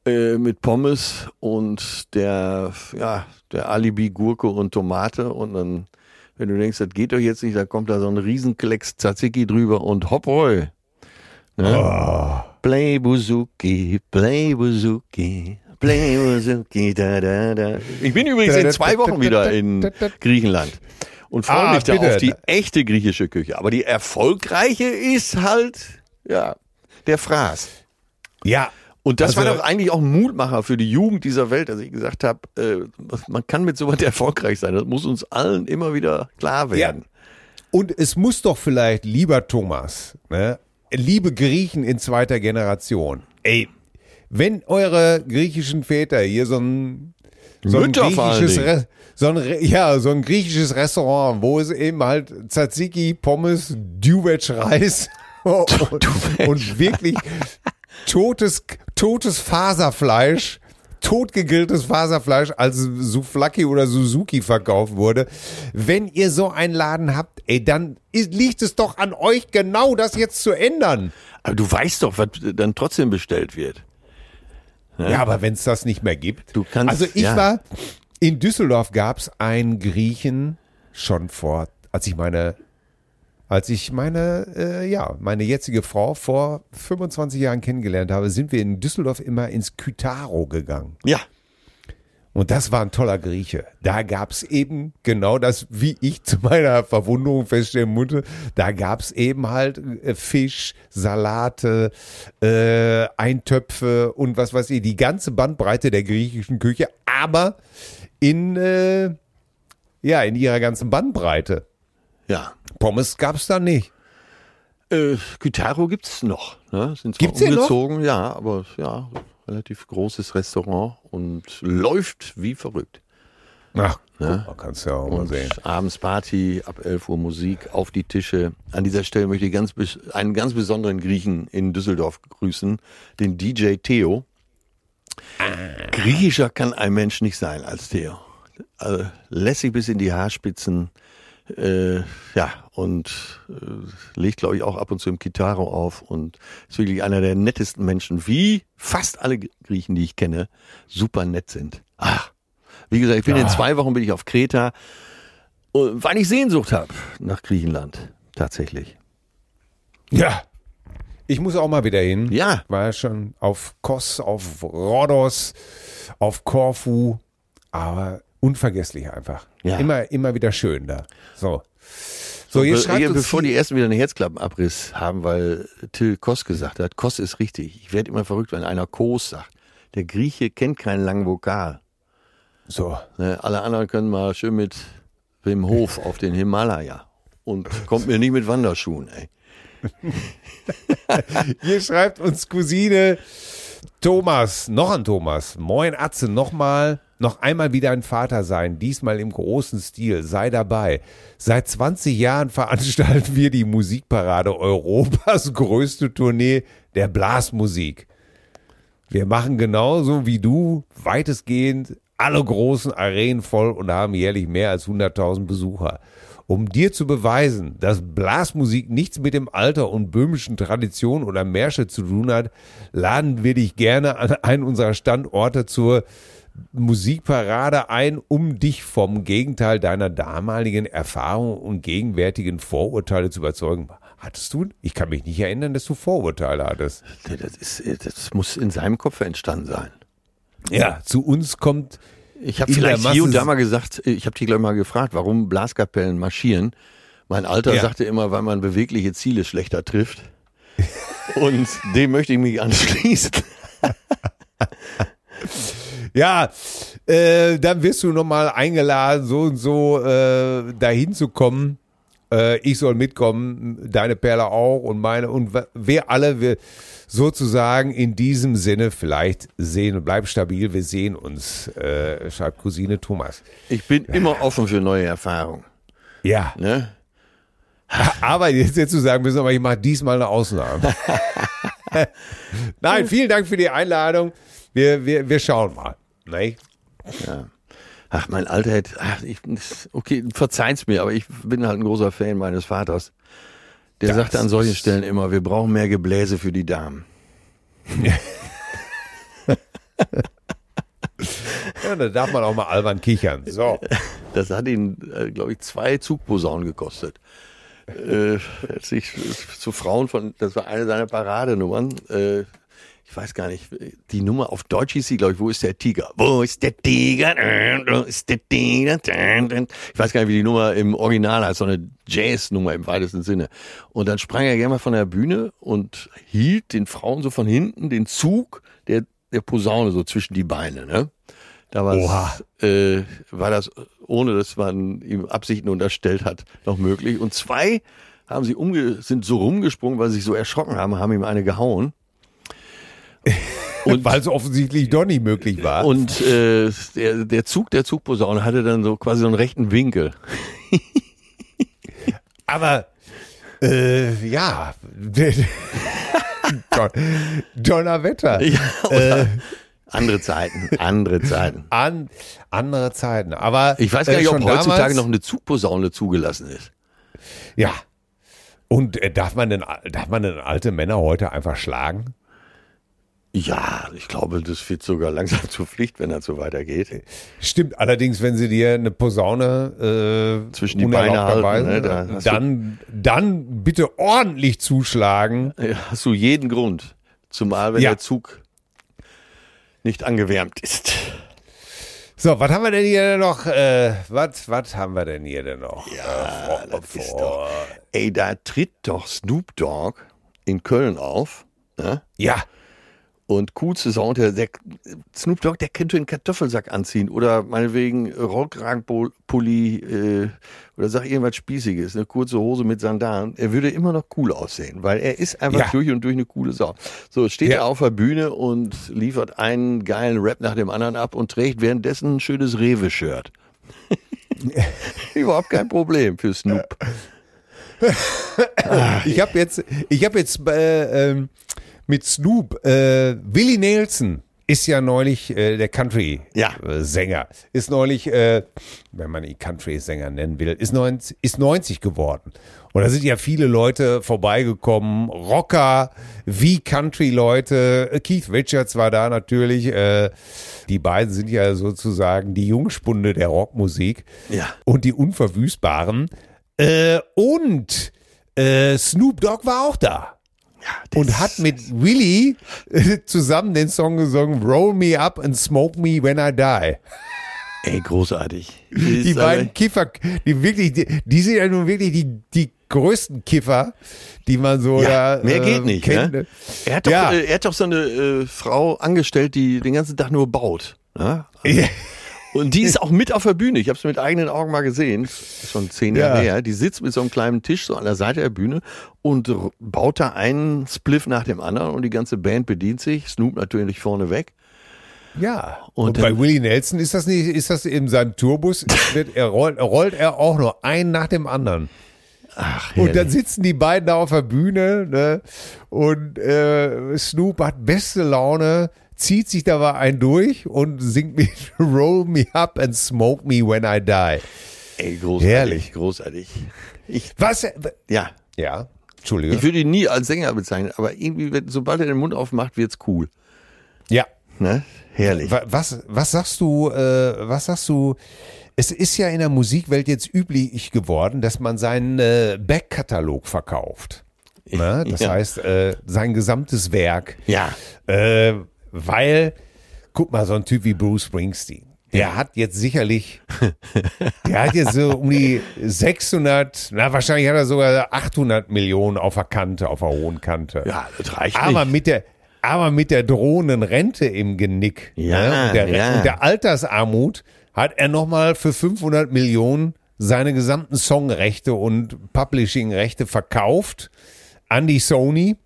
äh, mit Pommes und der, ja, der Alibi Gurke und Tomate und dann, wenn du denkst, das geht doch jetzt nicht, da kommt da so ein Riesenklecks Tzatziki drüber und hopp roll. Ne? Oh. Play Buzuki, Play Buzuki, Play [laughs] Buzuki, da, da, da. Ich bin übrigens in zwei Wochen wieder in Griechenland und freue Ah, mich da bitte. auf die echte griechische Küche. Aber die erfolgreiche ist halt, ja, der Fraß. Ja. Und das Also- war doch eigentlich auch ein Mutmacher für die Jugend dieser Welt, dass ich gesagt habe, äh, man kann mit sowas [laughs] erfolgreich sein. Das muss uns allen immer wieder klar werden. Und es muss doch vielleicht, lieber Thomas, ne, liebe Griechen in zweiter Generation, ey, wenn eure griechischen Väter hier so ein, so ein griechisches. Re so ein, ja, so ein griechisches Restaurant, wo es eben halt Tzatziki, Pommes, Duvetsch Reis [laughs] [laughs] und, und wirklich totes, totes Faserfleisch totgegrilltes Faserfleisch als Souflaki oder Suzuki verkauft wurde. Wenn ihr so einen Laden habt, ey, dann ist, liegt es doch an euch, genau das jetzt zu ändern. Aber du weißt doch, was dann trotzdem bestellt wird. Ja, aber wenn es das nicht mehr gibt. Du kannst- also ich ja. war, in Düsseldorf gab es einen Griechen schon vor, als ich meine, als ich meine, äh, ja, meine jetzige Frau vor 25 Jahren kennengelernt habe, sind wir in Düsseldorf immer ins Kytaro gegangen. Ja. Und das war ein toller Grieche. Da gab's eben genau das, wie ich zu meiner Verwunderung feststellen musste. Da gab's eben halt äh, Fisch, Salate, äh, Eintöpfe und was weiß ich, die ganze Bandbreite der griechischen Küche, aber in, äh, ja, in ihrer ganzen Bandbreite. Ja. Pommes gab's da nicht. Äh, Kytaro gibt's noch. Ne? Sind zwar Gibt's den noch? umgezogen, ja, aber ja, relativ großes Restaurant und läuft wie verrückt. Ach, guck mal, kannst du ja auch mal Und sehen. abends Party, ab 11 Uhr Musik, auf die Tische. An dieser Stelle möchte ich ganz, einen ganz besonderen Griechen in Düsseldorf grüßen, den DJ Theo. Griechischer kann ein Mensch nicht sein als Theo. Also lässig bis in die Haarspitzen. Äh, ja, und äh, legt, glaube ich, auch ab und zu im Kitaro auf und ist wirklich einer der nettesten Menschen, wie fast alle Griechen, die ich kenne, super nett sind. Ach, wie gesagt, ich bin in zwei Wochen bin ich auf Kreta, äh, weil ich Sehnsucht habe nach Griechenland. Tatsächlich. Ja. Ich muss auch mal wieder hin. Ja. War ja schon auf Kos, auf Rhodos, auf Korfu. Aber unvergesslich einfach. Ja. Immer, immer wieder schön da. So. So, ihr schreibt hier, uns bevor die ersten wieder einen Herzklappenabriss haben, weil Till Kos gesagt hat, Kos ist richtig. Ich werde immer verrückt, wenn einer Kos sagt. Der Grieche kennt keinen langen Vokal. So. Ne, alle anderen können mal schön mit Wim Hof [laughs] auf den Himalaya. Und kommt mir nicht mit Wanderschuhen, ey. [laughs] Hier schreibt uns Cousine Thomas, noch ein Thomas. Moin Atze, nochmal, noch einmal wieder ein Vater sein, diesmal im großen Stil, sei dabei. Seit 20 Jahren veranstalten wir die Musikparade Europas größte Tournee der Blasmusik. Wir machen genauso wie du weitestgehend alle großen Arenen voll und haben jährlich mehr als 100.000 Besucher. Um dir zu beweisen, dass Blasmusik nichts mit dem Alter und böhmischen Traditionen oder Märsche zu tun hat, laden wir dich gerne an einen unserer Standorte zur Musikparade ein, um dich vom Gegenteil deiner damaligen Erfahrung und gegenwärtigen Vorurteile zu überzeugen. Hattest du? Ich kann mich nicht erinnern, dass du Vorurteile hattest. Das, ist, das muss in seinem Kopf entstanden sein. Ja, zu uns kommt Ich habe vielleicht hier und da mal gesagt, ich habe dich gleich mal gefragt, warum Blaskapellen marschieren. Mein Alter Ja. sagte immer, weil man bewegliche Ziele schlechter trifft. Und [laughs] dem möchte ich mich anschließen. [laughs] Ja, äh, dann wirst du nochmal eingeladen, so und so äh, dahin zu kommen. Äh, ich soll mitkommen, deine Perle auch und meine und w- wir alle, wir sozusagen in diesem Sinne vielleicht sehen und bleib stabil, wir sehen uns, äh, schreibt Cousine Thomas. Ich bin immer offen für neue Erfahrungen. Ja, Ne? aber jetzt, jetzt zu sagen müssen, aber ich mache diesmal eine Ausnahme. [laughs] Nein, vielen Dank für die Einladung. Wir, wir, wir schauen mal. Ne? Ach, mein Alter hätte, ach, ich, okay, verzeiht's mir, aber ich bin halt ein großer Fan meines Vaters. Der Das sagte an solchen Stellen immer, wir brauchen mehr Gebläse für die Damen. [laughs] Ja, da darf man auch mal albern kichern. So. Das hat ihn, äh, glaube ich, zwei Zugposaunen gekostet. Äh, als ich zu Frauen von, das war eine seiner Paradenummern. Äh, ich weiß gar nicht, die Nummer auf Deutsch hieß sie, glaube ich, wo ist der Tiger? Wo ist der Tiger? Wo ist der Tiger? Ich weiß gar nicht, wie die Nummer im Original heißt, so eine Jazz-Nummer im weitesten Sinne. Und dann sprang er gerne mal von der Bühne und hielt den Frauen so von hinten den Zug der, der Posaune so zwischen die Beine, ne? Damals Oha. äh, war das, ohne dass man ihm Absichten unterstellt hat, noch möglich. Und zwei haben sie umge sind so rumgesprungen, weil sie sich so erschrocken haben, haben ihm eine gehauen. [laughs] Und weil es offensichtlich doch nicht möglich war. Und äh, der, der Zug der Zugposaune hatte dann so quasi so einen rechten Winkel. [laughs] Aber äh, ja, [laughs] Don- Donnerwetter. Ja, Äh, Andere Zeiten, andere Zeiten. An, andere Zeiten. Aber Ich weiß gar äh, nicht, ob heutzutage damals- noch eine Zugposaune zugelassen ist. Ja. Und äh, darf man denn, darf man denn alte Männer heute einfach schlagen? Ja, ich glaube, das wird sogar langsam [laughs] zur Pflicht, wenn das so weitergeht. Stimmt, allerdings, wenn sie dir eine Posaune äh, Zwischen die Beine halten, ne, da dann, dann bitte ordentlich zuschlagen. Ja, Hast du jeden Grund. Zumal, wenn Ja. der Zug nicht angewärmt ist. So, was haben wir denn hier denn noch? Äh, was, was haben wir denn hier denn noch? Ja, äh, das ist vor- doch. Ey, da tritt doch Snoop Dogg in Köln auf. Ne? Ja, Und coolste Sound, der, der Snoop Dogg, der könnte einen Kartoffelsack anziehen oder meinetwegen Rollkragenpulli äh, oder sag irgendwas Spießiges, eine kurze Hose mit Sandalen. Er würde immer noch cool aussehen, weil er ist einfach Ja. durch und durch eine coole Sau. So, steht Ja. er auf der Bühne und liefert einen geilen Rap nach dem anderen ab und trägt währenddessen ein schönes Rewe-Shirt. [laughs] Überhaupt kein Problem für Snoop. ich habe jetzt, ich habe jetzt äh, ähm, mit Snoop, äh, Willie Nelson ist ja neulich äh, der Ja. Country-Sänger, ist neulich, äh, wenn man ihn Country-Sänger nennen will, ist 90, ist 90 geworden. Und da sind ja viele Leute vorbeigekommen, Rocker wie Country-Leute. Äh, Keith Richards war da natürlich. Äh, die beiden sind ja sozusagen die Jungspunde der Rockmusik Ja. und die Unverwüstbaren. Äh, und äh, Snoop Dogg war auch da Ja, und hat mit Willie äh, zusammen den Song gesungen Roll Me Up and Smoke Me When I Die. Ey, großartig. Die Ist beiden Kiffer, die wirklich, die, die sind ja nun wirklich die, die größten Kiffer, die man so Ja, da, mehr äh, geht nicht. kennt. Ne? Er, hat doch, Ja. äh, er hat doch so eine äh, Frau angestellt, die den ganzen Tag nur baut. Ne? Ja. Und die ist auch mit auf der Bühne. Ich habe es mit eigenen Augen mal gesehen. Ist schon zehn Jahre Ja. her. Die sitzt mit so einem kleinen Tisch so an der Seite der Bühne und baut da einen Spliff nach dem anderen und die ganze Band bedient sich. Snoop natürlich vorne weg. Ja. Und Und, bei Willie Nelson ist das nicht, ist das in seinem Tourbus, wird, er rollt, rollt er auch nur einen nach dem anderen. Ach, Und dann sitzen die beiden da auf der Bühne ne? und äh, Snoop hat beste Laune, zieht sich dabei ein durch und singt mit [laughs] Roll Me Up and Smoke Me When I Die. Ey, großartig. Herrlich. Großartig. Ich, Was? ja. Ja, Entschuldige. Ich würde ihn nie als Sänger bezeichnen, aber irgendwie, wenn, sobald er den Mund aufmacht, wird's cool. ja. Ne? Herrlich. Wa- Was, was sagst du, äh, was sagst du? Es ist ja in der Musikwelt jetzt üblich geworden, dass man seinen äh, Backkatalog verkauft. Ne? Das Ja. heißt, äh, sein gesamtes Werk. Ja. Äh, weil, guck mal, so ein Typ wie Bruce Springsteen, der hat jetzt sicherlich, [laughs] der hat jetzt so um die 600, na wahrscheinlich hat er sogar 800 Millionen auf der Kante, auf der hohen Kante. Ja, das reicht Aber nicht. mit der, aber mit der drohenden Rente im Genick Ja, ne, und, der, ja. und der Altersarmut hat er nochmal für 500 Millionen seine gesamten Songrechte und Publishing-Rechte verkauft an die Sony,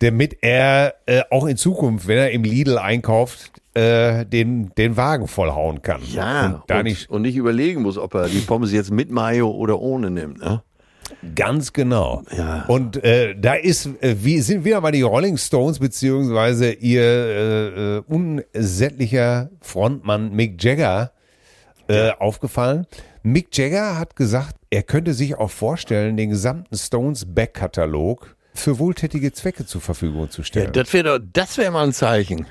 damit er äh, auch in Zukunft, wenn er im Lidl einkauft, äh, den, den Wagen vollhauen kann. Ja, und da und, nicht und nicht überlegen muss, ob er die Pommes jetzt mit Mayo oder ohne nimmt. Ne? Ganz genau. Ja. Und äh, da ist, äh, wie sind wieder mal die Rolling Stones beziehungsweise ihr äh, äh, unsättlicher Frontmann Mick Jagger äh, aufgefallen. Mick Jagger hat gesagt, er könnte sich auch vorstellen, den gesamten Stones Backkatalog für wohltätige Zwecke zur Verfügung zu Ja, stellen. das wäre das wäre mal ein Zeichen.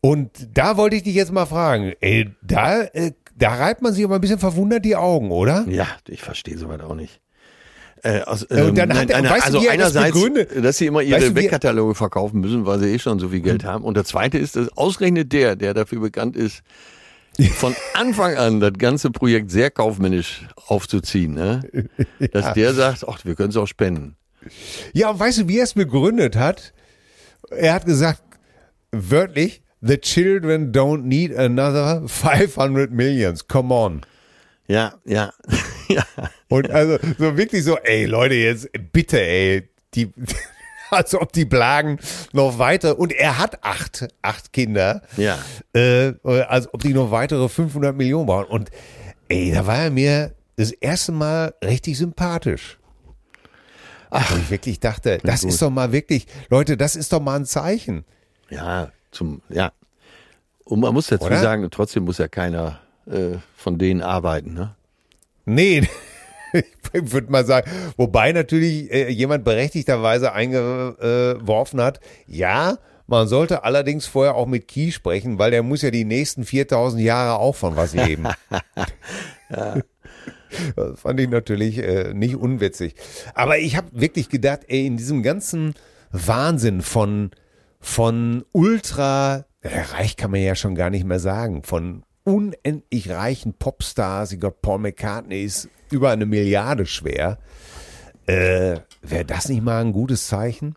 Und da wollte ich dich jetzt mal fragen, ey, da, äh, da reibt man sich aber ein bisschen verwundert die Augen, oder? Ja, ich verstehe soweit auch nicht. Äh, aus, und dann hat er- weißt du, also das einerseits, begründet? dass sie immer ihre Weißt du, verkaufen müssen, weil sie eh schon so viel Geld haben. Und der zweite ist, dass ausgerechnet der, der dafür bekannt ist, [laughs] von Anfang an das ganze Projekt sehr kaufmännisch aufzuziehen, ne? [laughs] dass der sagt, ach, wir können es auch spenden. Ja, und weißt du, wie er es begründet hat? Er hat gesagt, wörtlich, the children don't need another 500 millions. Come on. Ja, ja, [laughs] ja. Und also so wirklich so, ey Leute, jetzt bitte, ey, die, [laughs] als ob die Blagen noch weiter, und er hat acht, acht Kinder, Ja. äh, als ob die noch weitere 500 Millionen brauchen. Und ey, da war er mir das erste Mal richtig sympathisch. Ach, und ich wirklich dachte, das gut. ist doch mal wirklich, Leute, das ist doch mal ein Zeichen. Ja, zum, ja. Und man muss dazu Oder? sagen, trotzdem muss ja keiner äh, von denen arbeiten, ne? Nee, [laughs] ich würde mal sagen, wobei natürlich äh, jemand berechtigterweise eingeworfen hat, ja, man sollte allerdings vorher auch mit Key sprechen, weil der muss ja die nächsten 4000 Jahre auch von was leben. [laughs] [laughs] Das fand ich natürlich äh, nicht unwitzig. Aber ich habe wirklich gedacht, ey, in diesem ganzen Wahnsinn von, von ultra, reich kann man ja schon gar nicht mehr sagen, von unendlich reichen Popstars, ich glaube, Paul McCartney ist über eine Milliarde schwer. Äh, Wäre das nicht mal ein gutes Zeichen?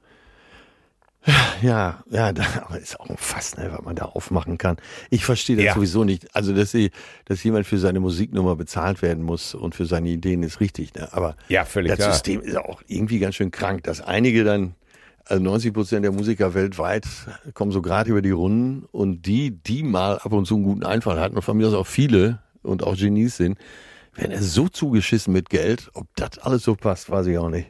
Ja, ja, da, aber ist auch Fass, ne, was man da aufmachen kann. Ich verstehe das Ja. sowieso nicht. Also, dass, sie, dass jemand für seine Musiknummer bezahlt werden muss und für seine Ideen ist richtig, ne? Aber Ja, völlig das klar. System ist auch irgendwie ganz schön krank, dass einige dann, also 90 Prozent der Musiker weltweit kommen so gerade über die Runden und die, die mal ab und zu einen guten Einfall hatten und von mir aus auch viele und auch Genies sind, werden so zugeschissen mit Geld. Ob das alles so passt, weiß ich auch nicht.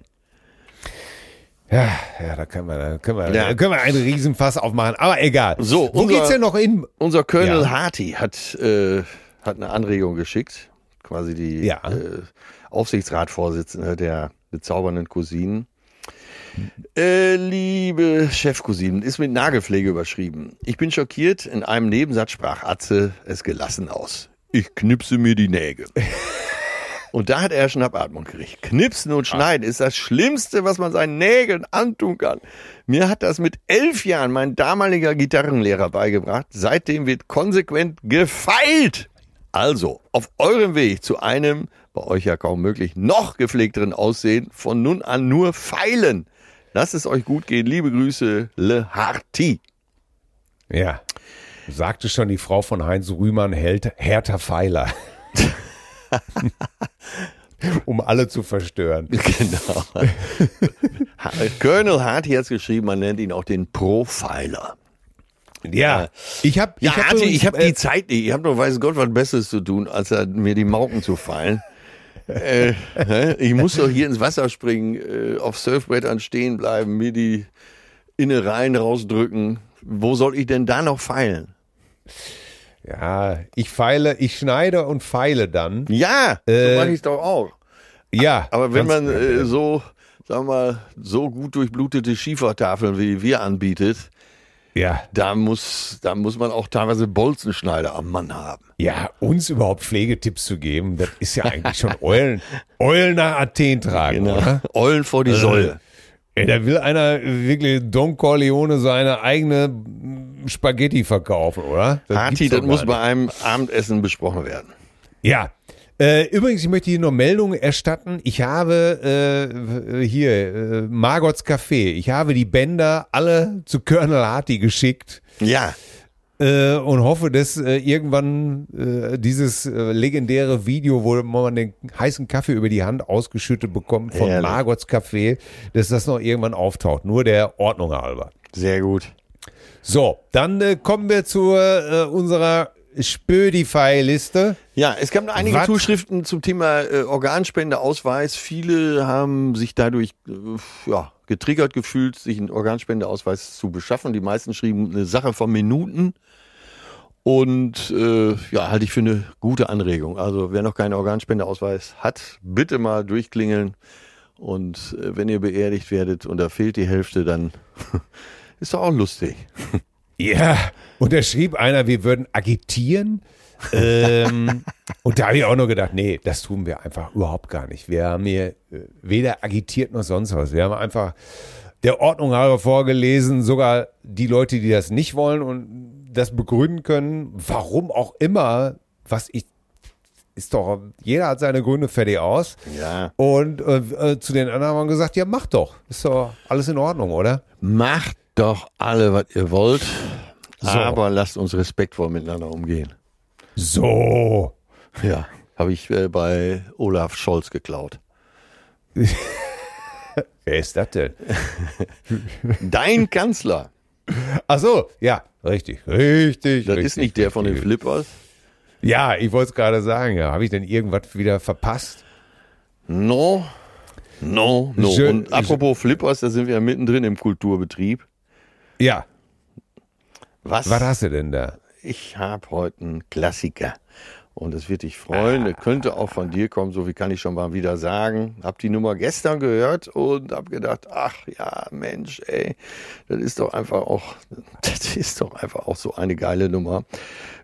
Ja, ja, da können wir, da können wir, Ja. da können wir einen Riesenfass aufmachen. Aber egal. So, wo unser- geht's denn noch in? Unser Colonel Ja. Harty hat, äh, hat eine Anregung geschickt, quasi die Ja. äh, Aufsichtsratsvorsitzende der bezaubernden Cousinen. Äh, liebe Chefcousinen, ist mit Nagelpflege überschrieben. Ich bin schockiert, in einem Nebensatz sprach Atze es gelassen aus. Ich knipse mir die Nägel. [laughs] Und da hat er Schnappatmung gekriegt. Knipsen und Schneiden ist das Schlimmste, was man seinen Nägeln antun kann. Mir hat das mit elf Jahren mein damaliger Gitarrenlehrer beigebracht. Seitdem wird konsequent gefeilt. Also, auf eurem Weg zu einem, bei euch ja kaum möglich, noch gepflegteren Aussehen, von nun an nur feilen. Lasst es euch gut gehen. Liebe Grüße, Le Harty. Ja. Sagte schon die Frau von Heinz Rühmann, hält Hertha Pfeiler. [laughs] [laughs] um alle zu verstören. [laughs] Genau. Colonel Harty hat es geschrieben, man nennt ihn auch den Profiler. Ja, ich habe Ja, ich hab übrigens, ich habe äh, die Zeit nicht. Ich habe doch weiß Gott was Besseres zu tun, als er mir die Mauken zu fallen. äh, [laughs] ich muss doch hier ins Wasser springen, äh, auf Surfbrettern stehen bleiben, mir die Innereien rausdrücken. Wo soll ich denn da noch feilen? Ja, ich feile, ich schneide und feile dann. Ja, Äh, so mache ich doch auch. Ja. Aber wenn man äh, so, sagen wir mal, so gut durchblutete Schiefertafeln wie wir anbietet, ja, da muss, da muss man auch teilweise Bolzenschneider am Mann haben. ja, uns überhaupt Pflegetipps zu geben, das ist ja eigentlich schon Eulen, Eulen nach Athen tragen, Genau. oder? Eulen vor die Säule. Ey, da will einer wirklich Don Corleone seine eigene Spaghetti verkaufen, oder? Das Harti, doch das muss bei einem Abendessen besprochen werden. Ja. Äh, übrigens, ich möchte hier noch Meldungen erstatten. Ich habe äh, hier äh, Margots Café. Ich habe die Bänder alle zu Colonel Harty geschickt Ja, äh, und hoffe, dass äh, irgendwann äh, dieses äh, legendäre Video, wo man den heißen Kaffee über die Hand ausgeschüttet bekommt von Herrlich. Margots Café, dass das noch irgendwann auftaucht. Nur der Ordnung halber. sehr gut. So, dann äh, kommen wir zu äh, unserer Spödify-Liste. Ja, es gab einige Was? Zuschriften zum Thema äh, Organspendeausweis. Viele haben sich dadurch äh, ja, getriggert gefühlt, sich einen Organspendeausweis zu beschaffen. Die meisten schrieben eine Sache von Minuten. Und äh, ja, halte ich für eine gute Anregung. Also wer noch keinen Organspendeausweis hat, bitte mal durchklingeln. Und äh, wenn ihr beerdigt werdet und da fehlt die Hälfte, dann [laughs] ist doch auch lustig. Ja, und da schrieb einer, wir würden agitieren. Ähm, [laughs] und da habe ich auch nur gedacht, nee, das tun wir einfach überhaupt gar nicht. Wir haben hier äh, weder agitiert noch sonst was. Wir haben einfach der Ordnung halber vorgelesen, sogar die Leute, die das nicht wollen und das begründen können, warum auch immer, was ich, ist doch, jeder hat seine Gründe fertig aus. Ja. Und äh, äh, zu den anderen haben wir gesagt, ja, mach doch. Ist doch alles in Ordnung, oder? Macht doch alle, was ihr wollt, aber lasst uns respektvoll miteinander umgehen. So. Ja, habe ich äh, bei Olaf Scholz geklaut. [laughs] Wer ist das denn? [laughs] Dein Kanzler, Ach so, ja, richtig, richtig. das richtig, ist nicht der von den richtig. Flippers. Ja, ich wollte es gerade sagen, ja. Habe ich denn irgendwas wieder verpasst? No, no, no. Je- Und apropos Flippers, da sind wir ja mittendrin im Kulturbetrieb. Ja. Was? Was hast du denn da? Ich habe heute einen Klassiker. Und es wird dich freuen. Ah. könnte auch von dir kommen, so wie kann ich schon mal wieder sagen. Hab die Nummer gestern gehört und hab gedacht, ach ja, Mensch, ey, das ist doch einfach auch, [laughs] das ist doch einfach auch so eine geile Nummer.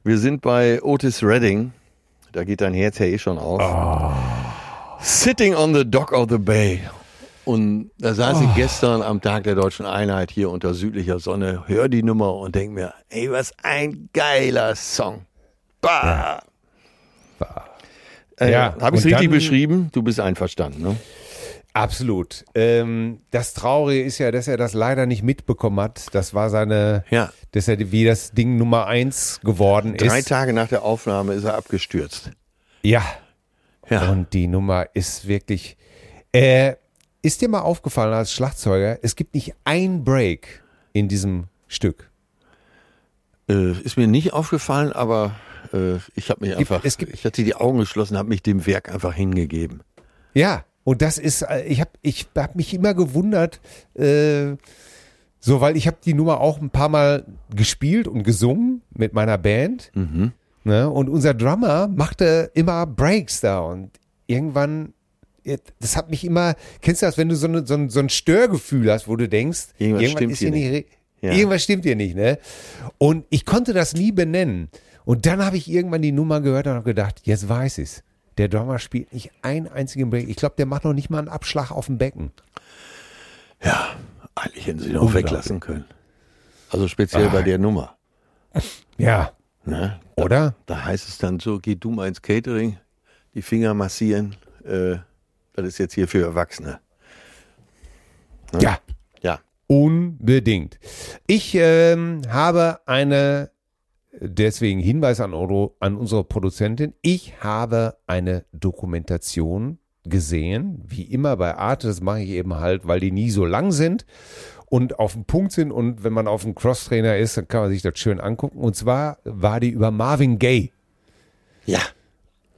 Wir sind bei Otis Redding. Da geht dein Herz ja eh schon auf. Oh. Sitting on the Dock of the Bay. Und da saß oh. ich gestern am Tag der deutschen Einheit hier unter südlicher Sonne, hör die Nummer und denk mir, ey, was ein geiler Song. Bah. Ja. Äh, ja, Habe ich es richtig beschrieben? Du bist einverstanden, ne? Absolut. Ähm, das Traurige ist ja, dass er das leider nicht mitbekommen hat. Das war seine, ja. dass er wie das Ding Nummer eins geworden Drei ist. Drei Tage nach der Aufnahme ist er abgestürzt. Ja. ja. Und die Nummer ist wirklich. Äh, ist dir mal aufgefallen als Schlagzeuger, es gibt nicht ein Break in diesem Stück. Äh, ist mir nicht aufgefallen, aber äh, ich habe mich einfach, es gibt, ich hatte die Augen geschlossen, habe mich dem Werk einfach hingegeben. Ja, und das ist, äh, ich habe ich hab mich immer gewundert, äh, so, weil ich habe die Nummer auch ein paar Mal gespielt und gesungen mit meiner Band. Mhm. Ne? Und unser Drummer machte immer Breaks da und irgendwann, das hat mich immer, kennst du das, wenn du so, eine, so, ein, so ein Störgefühl hast, wo du denkst, irgendwas, irgendwas ist hier nicht, nicht ja. irgendwas stimmt hier nicht, ne? Und ich konnte das nie benennen. Und dann habe ich irgendwann die Nummer gehört und habe gedacht, jetzt weiß ich es. Der Drummer spielt nicht einen einzigen Break. Ich glaube, der macht noch nicht mal einen Abschlag auf dem Becken. Ja, eigentlich hätten sie ihn auch weglassen können. Also speziell ah. bei der Nummer. Ja. Ne? Da, Oder? Da heißt es dann so, geh du mal ins Catering, die Finger massieren. Äh, das ist jetzt hier für Erwachsene. Ne? Ja. Ja. Unbedingt. Ich ähm, habe eine Deswegen Hinweis an, Euro, an unsere Produzentin. Ich habe eine Dokumentation gesehen, wie immer bei Arte. Das mache ich eben halt, weil die nie so lang sind und auf dem Punkt sind. Und wenn man auf dem Crosstrainer ist, dann kann man sich das schön angucken. Und zwar war die über Marvin Gaye. Ja.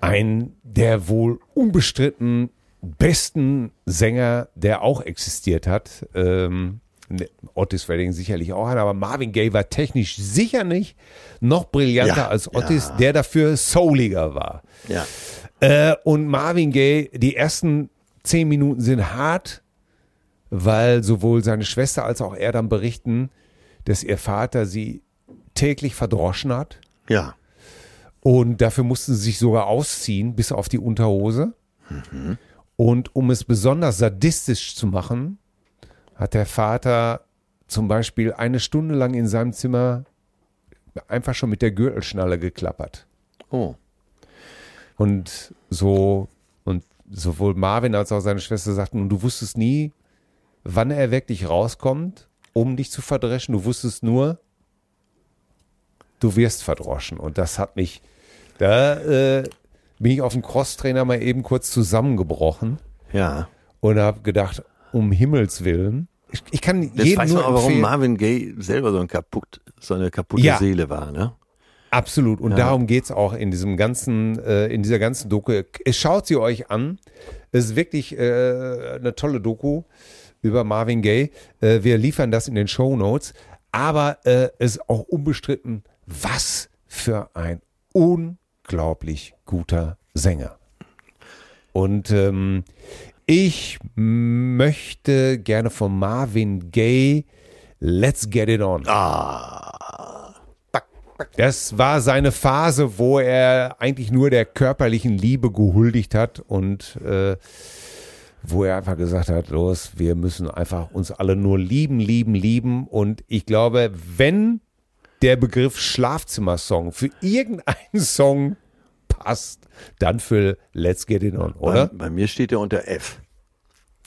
Ein der wohl unbestritten besten Sänger, der auch existiert hat. Ähm, Ne, Otis Redding sicherlich auch einer, aber Marvin Gaye war technisch sicher nicht noch brillanter ja, als Otis, ja. der dafür souliger war. Ja. Äh, und Marvin Gaye, die ersten zehn Minuten sind hart, weil sowohl seine Schwester als auch er dann berichten, dass ihr Vater sie täglich verdroschen hat. Ja. Und dafür mussten sie sich sogar ausziehen, bis auf die Unterhose. Mhm. Und um es besonders sadistisch zu machen, hat der Vater zum Beispiel eine Stunde lang in seinem Zimmer einfach schon mit der Gürtelschnalle geklappert. Oh. Und so, und sowohl Marvin als auch seine Schwester sagten, und du wusstest nie, wann er wirklich rauskommt, um dich zu verdreschen. Du wusstest nur, du wirst verdroschen. Und das hat mich, da äh, bin ich auf dem Crosstrainer mal eben kurz zusammengebrochen. Ja. Und habe gedacht, um Himmels Willen. Ich, ich kann das jedem weiß nur man aber, warum Marvin Gaye selber so, ein kaputt, so eine kaputte ja. Seele war, ne? Absolut. Und ja. darum es auch in diesem ganzen, äh, in dieser ganzen Doku. Schaut sie euch an. Es ist wirklich äh, eine tolle Doku über Marvin Gaye. Äh, wir liefern das in den Show Notes. Aber äh, es ist auch unbestritten, was für ein unglaublich guter Sänger. Und ähm, ich möchte gerne von Marvin Gaye Let's Get It On. Ah. Das war seine Phase, wo er eigentlich nur der körperlichen Liebe gehuldigt hat und äh, wo er einfach gesagt hat, los, wir müssen einfach uns alle nur lieben, lieben, lieben. Und ich glaube, wenn der Begriff Schlafzimmersong für irgendeinen [laughs] Song passt, dann für Let's Get It On, oder? Bei, bei mir steht er unter F.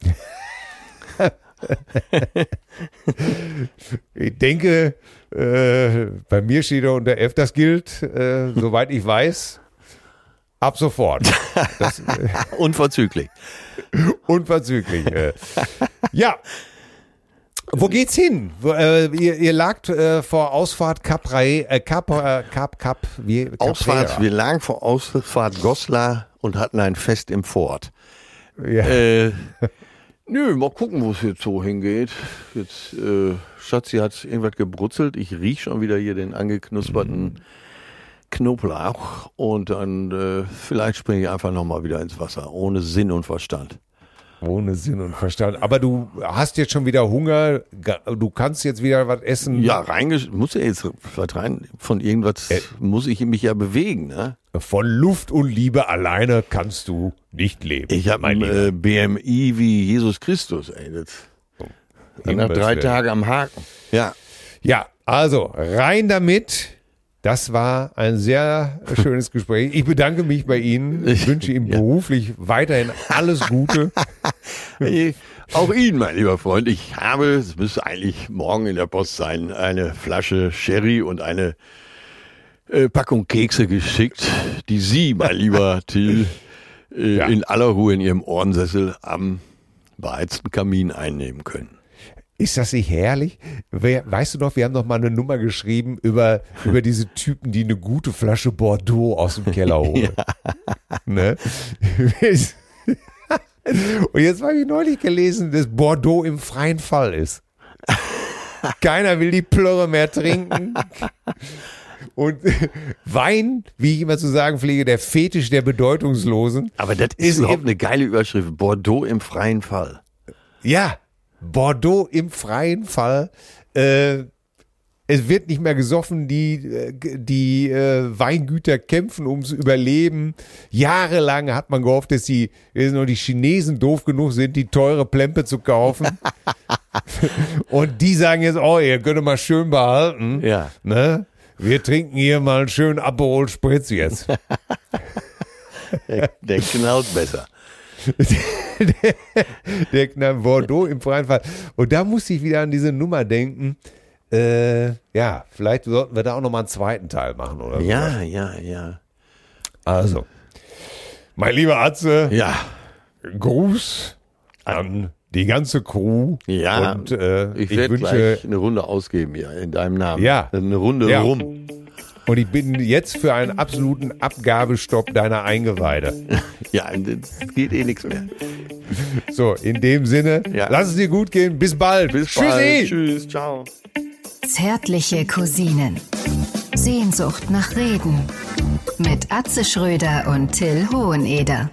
[laughs] ich denke, äh, bei mir steht er unter F, das gilt, äh, soweit ich weiß, ab sofort. Das, äh, [laughs] Unverzüglich. Unverzüglich. Äh. Ja. Wo geht's hin? Äh, ihr, ihr lagt äh, vor Ausfahrt Cap, Rai, äh, Cap, äh, Cap, Cap, wie, Cap Ausfahrt, wir lagen vor Ausfahrt Goslar und hatten ein Fest im Fort. Ja. Äh, Nö, mal gucken, wo es jetzt so hingeht. Jetzt, äh, Schatzi hat irgendwas gebrutzelt. Ich riech schon wieder hier den angeknusperten Knoblauch. Und dann äh, vielleicht springe ich einfach nochmal wieder ins Wasser, ohne Sinn und Verstand. Ohne Sinn und Verstand. Aber du hast jetzt schon wieder Hunger. Du kannst jetzt wieder was essen. Ja, reingesch muss ja jetzt was rein. Von irgendwas muss ich mich ja bewegen, ne? Von Luft und Liebe alleine kannst du nicht leben. Ich habe mein äh, BMI wie Jesus Christus, ey. Das, dann nach drei. Tagen am Haken. Ja. Ja, also rein damit. Das war ein sehr schönes Gespräch. Ich bedanke mich bei Ihnen. [laughs] Ich wünsche Ihnen beruflich weiterhin alles Gute. [laughs] Auch Ihnen, mein lieber Freund. Ich habe, es müsste eigentlich morgen in der Post sein, eine Flasche Sherry und eine äh, Packung Kekse geschickt, die Sie, mein lieber [laughs] Till, äh, Ja. in aller Ruhe in Ihrem Ohrensessel am beheizten Kamin einnehmen können. Ist das nicht herrlich? Weißt du noch, wir haben noch mal eine Nummer geschrieben über, über diese Typen, die eine gute Flasche Bordeaux aus dem Keller holen. [laughs] Ne? [laughs] Und jetzt habe ich neulich gelesen, dass Bordeaux im freien Fall ist. Keiner will die Plörre mehr trinken. Und Wein, wie ich immer zu sagen pflege, der Fetisch der Bedeutungslosen. Aber das ist, Ist überhaupt eine geile Überschrift. Bordeaux im freien Fall. Ja, Bordeaux im freien Fall. Äh, es wird nicht mehr gesoffen, die, äh, die äh, Weingüter kämpfen ums Überleben. Jahrelang hat man gehofft, dass die, dass nur die Chinesen doof genug sind, die teure Plempe zu kaufen. [laughs] Und die sagen jetzt, oh, ihr könnt mal schön behalten. Ja. Ne? Wir trinken hier mal einen schönen Aperol Spritz jetzt. Der, [laughs] der knallt besser. [laughs] der Knall Bordeaux im freien Fall. Und da musste ich wieder an diese Nummer denken. Äh, ja, vielleicht sollten wir da auch nochmal einen zweiten Teil machen, oder? so. Ja, ja, ja. Also, mein lieber Atze, Ja. Gruß an die ganze Crew. Ja, Und äh, ich ich, wünsche, gleich eine Runde ausgeben hier in deinem Namen. Ja. Eine Runde Ja. rum. Und ich bin jetzt für einen absoluten Abgabestopp deiner Eingeweide. [laughs] Ja, das geht eh nichts mehr. So, in dem Sinne, Ja. lass es dir gut gehen. Bis bald. Bis Tschüssi. bald. Tschüss. Ciao. Zärtliche Cousinen. Sehnsucht nach Reden. Mit Atze Schröder und Till Hoheneder.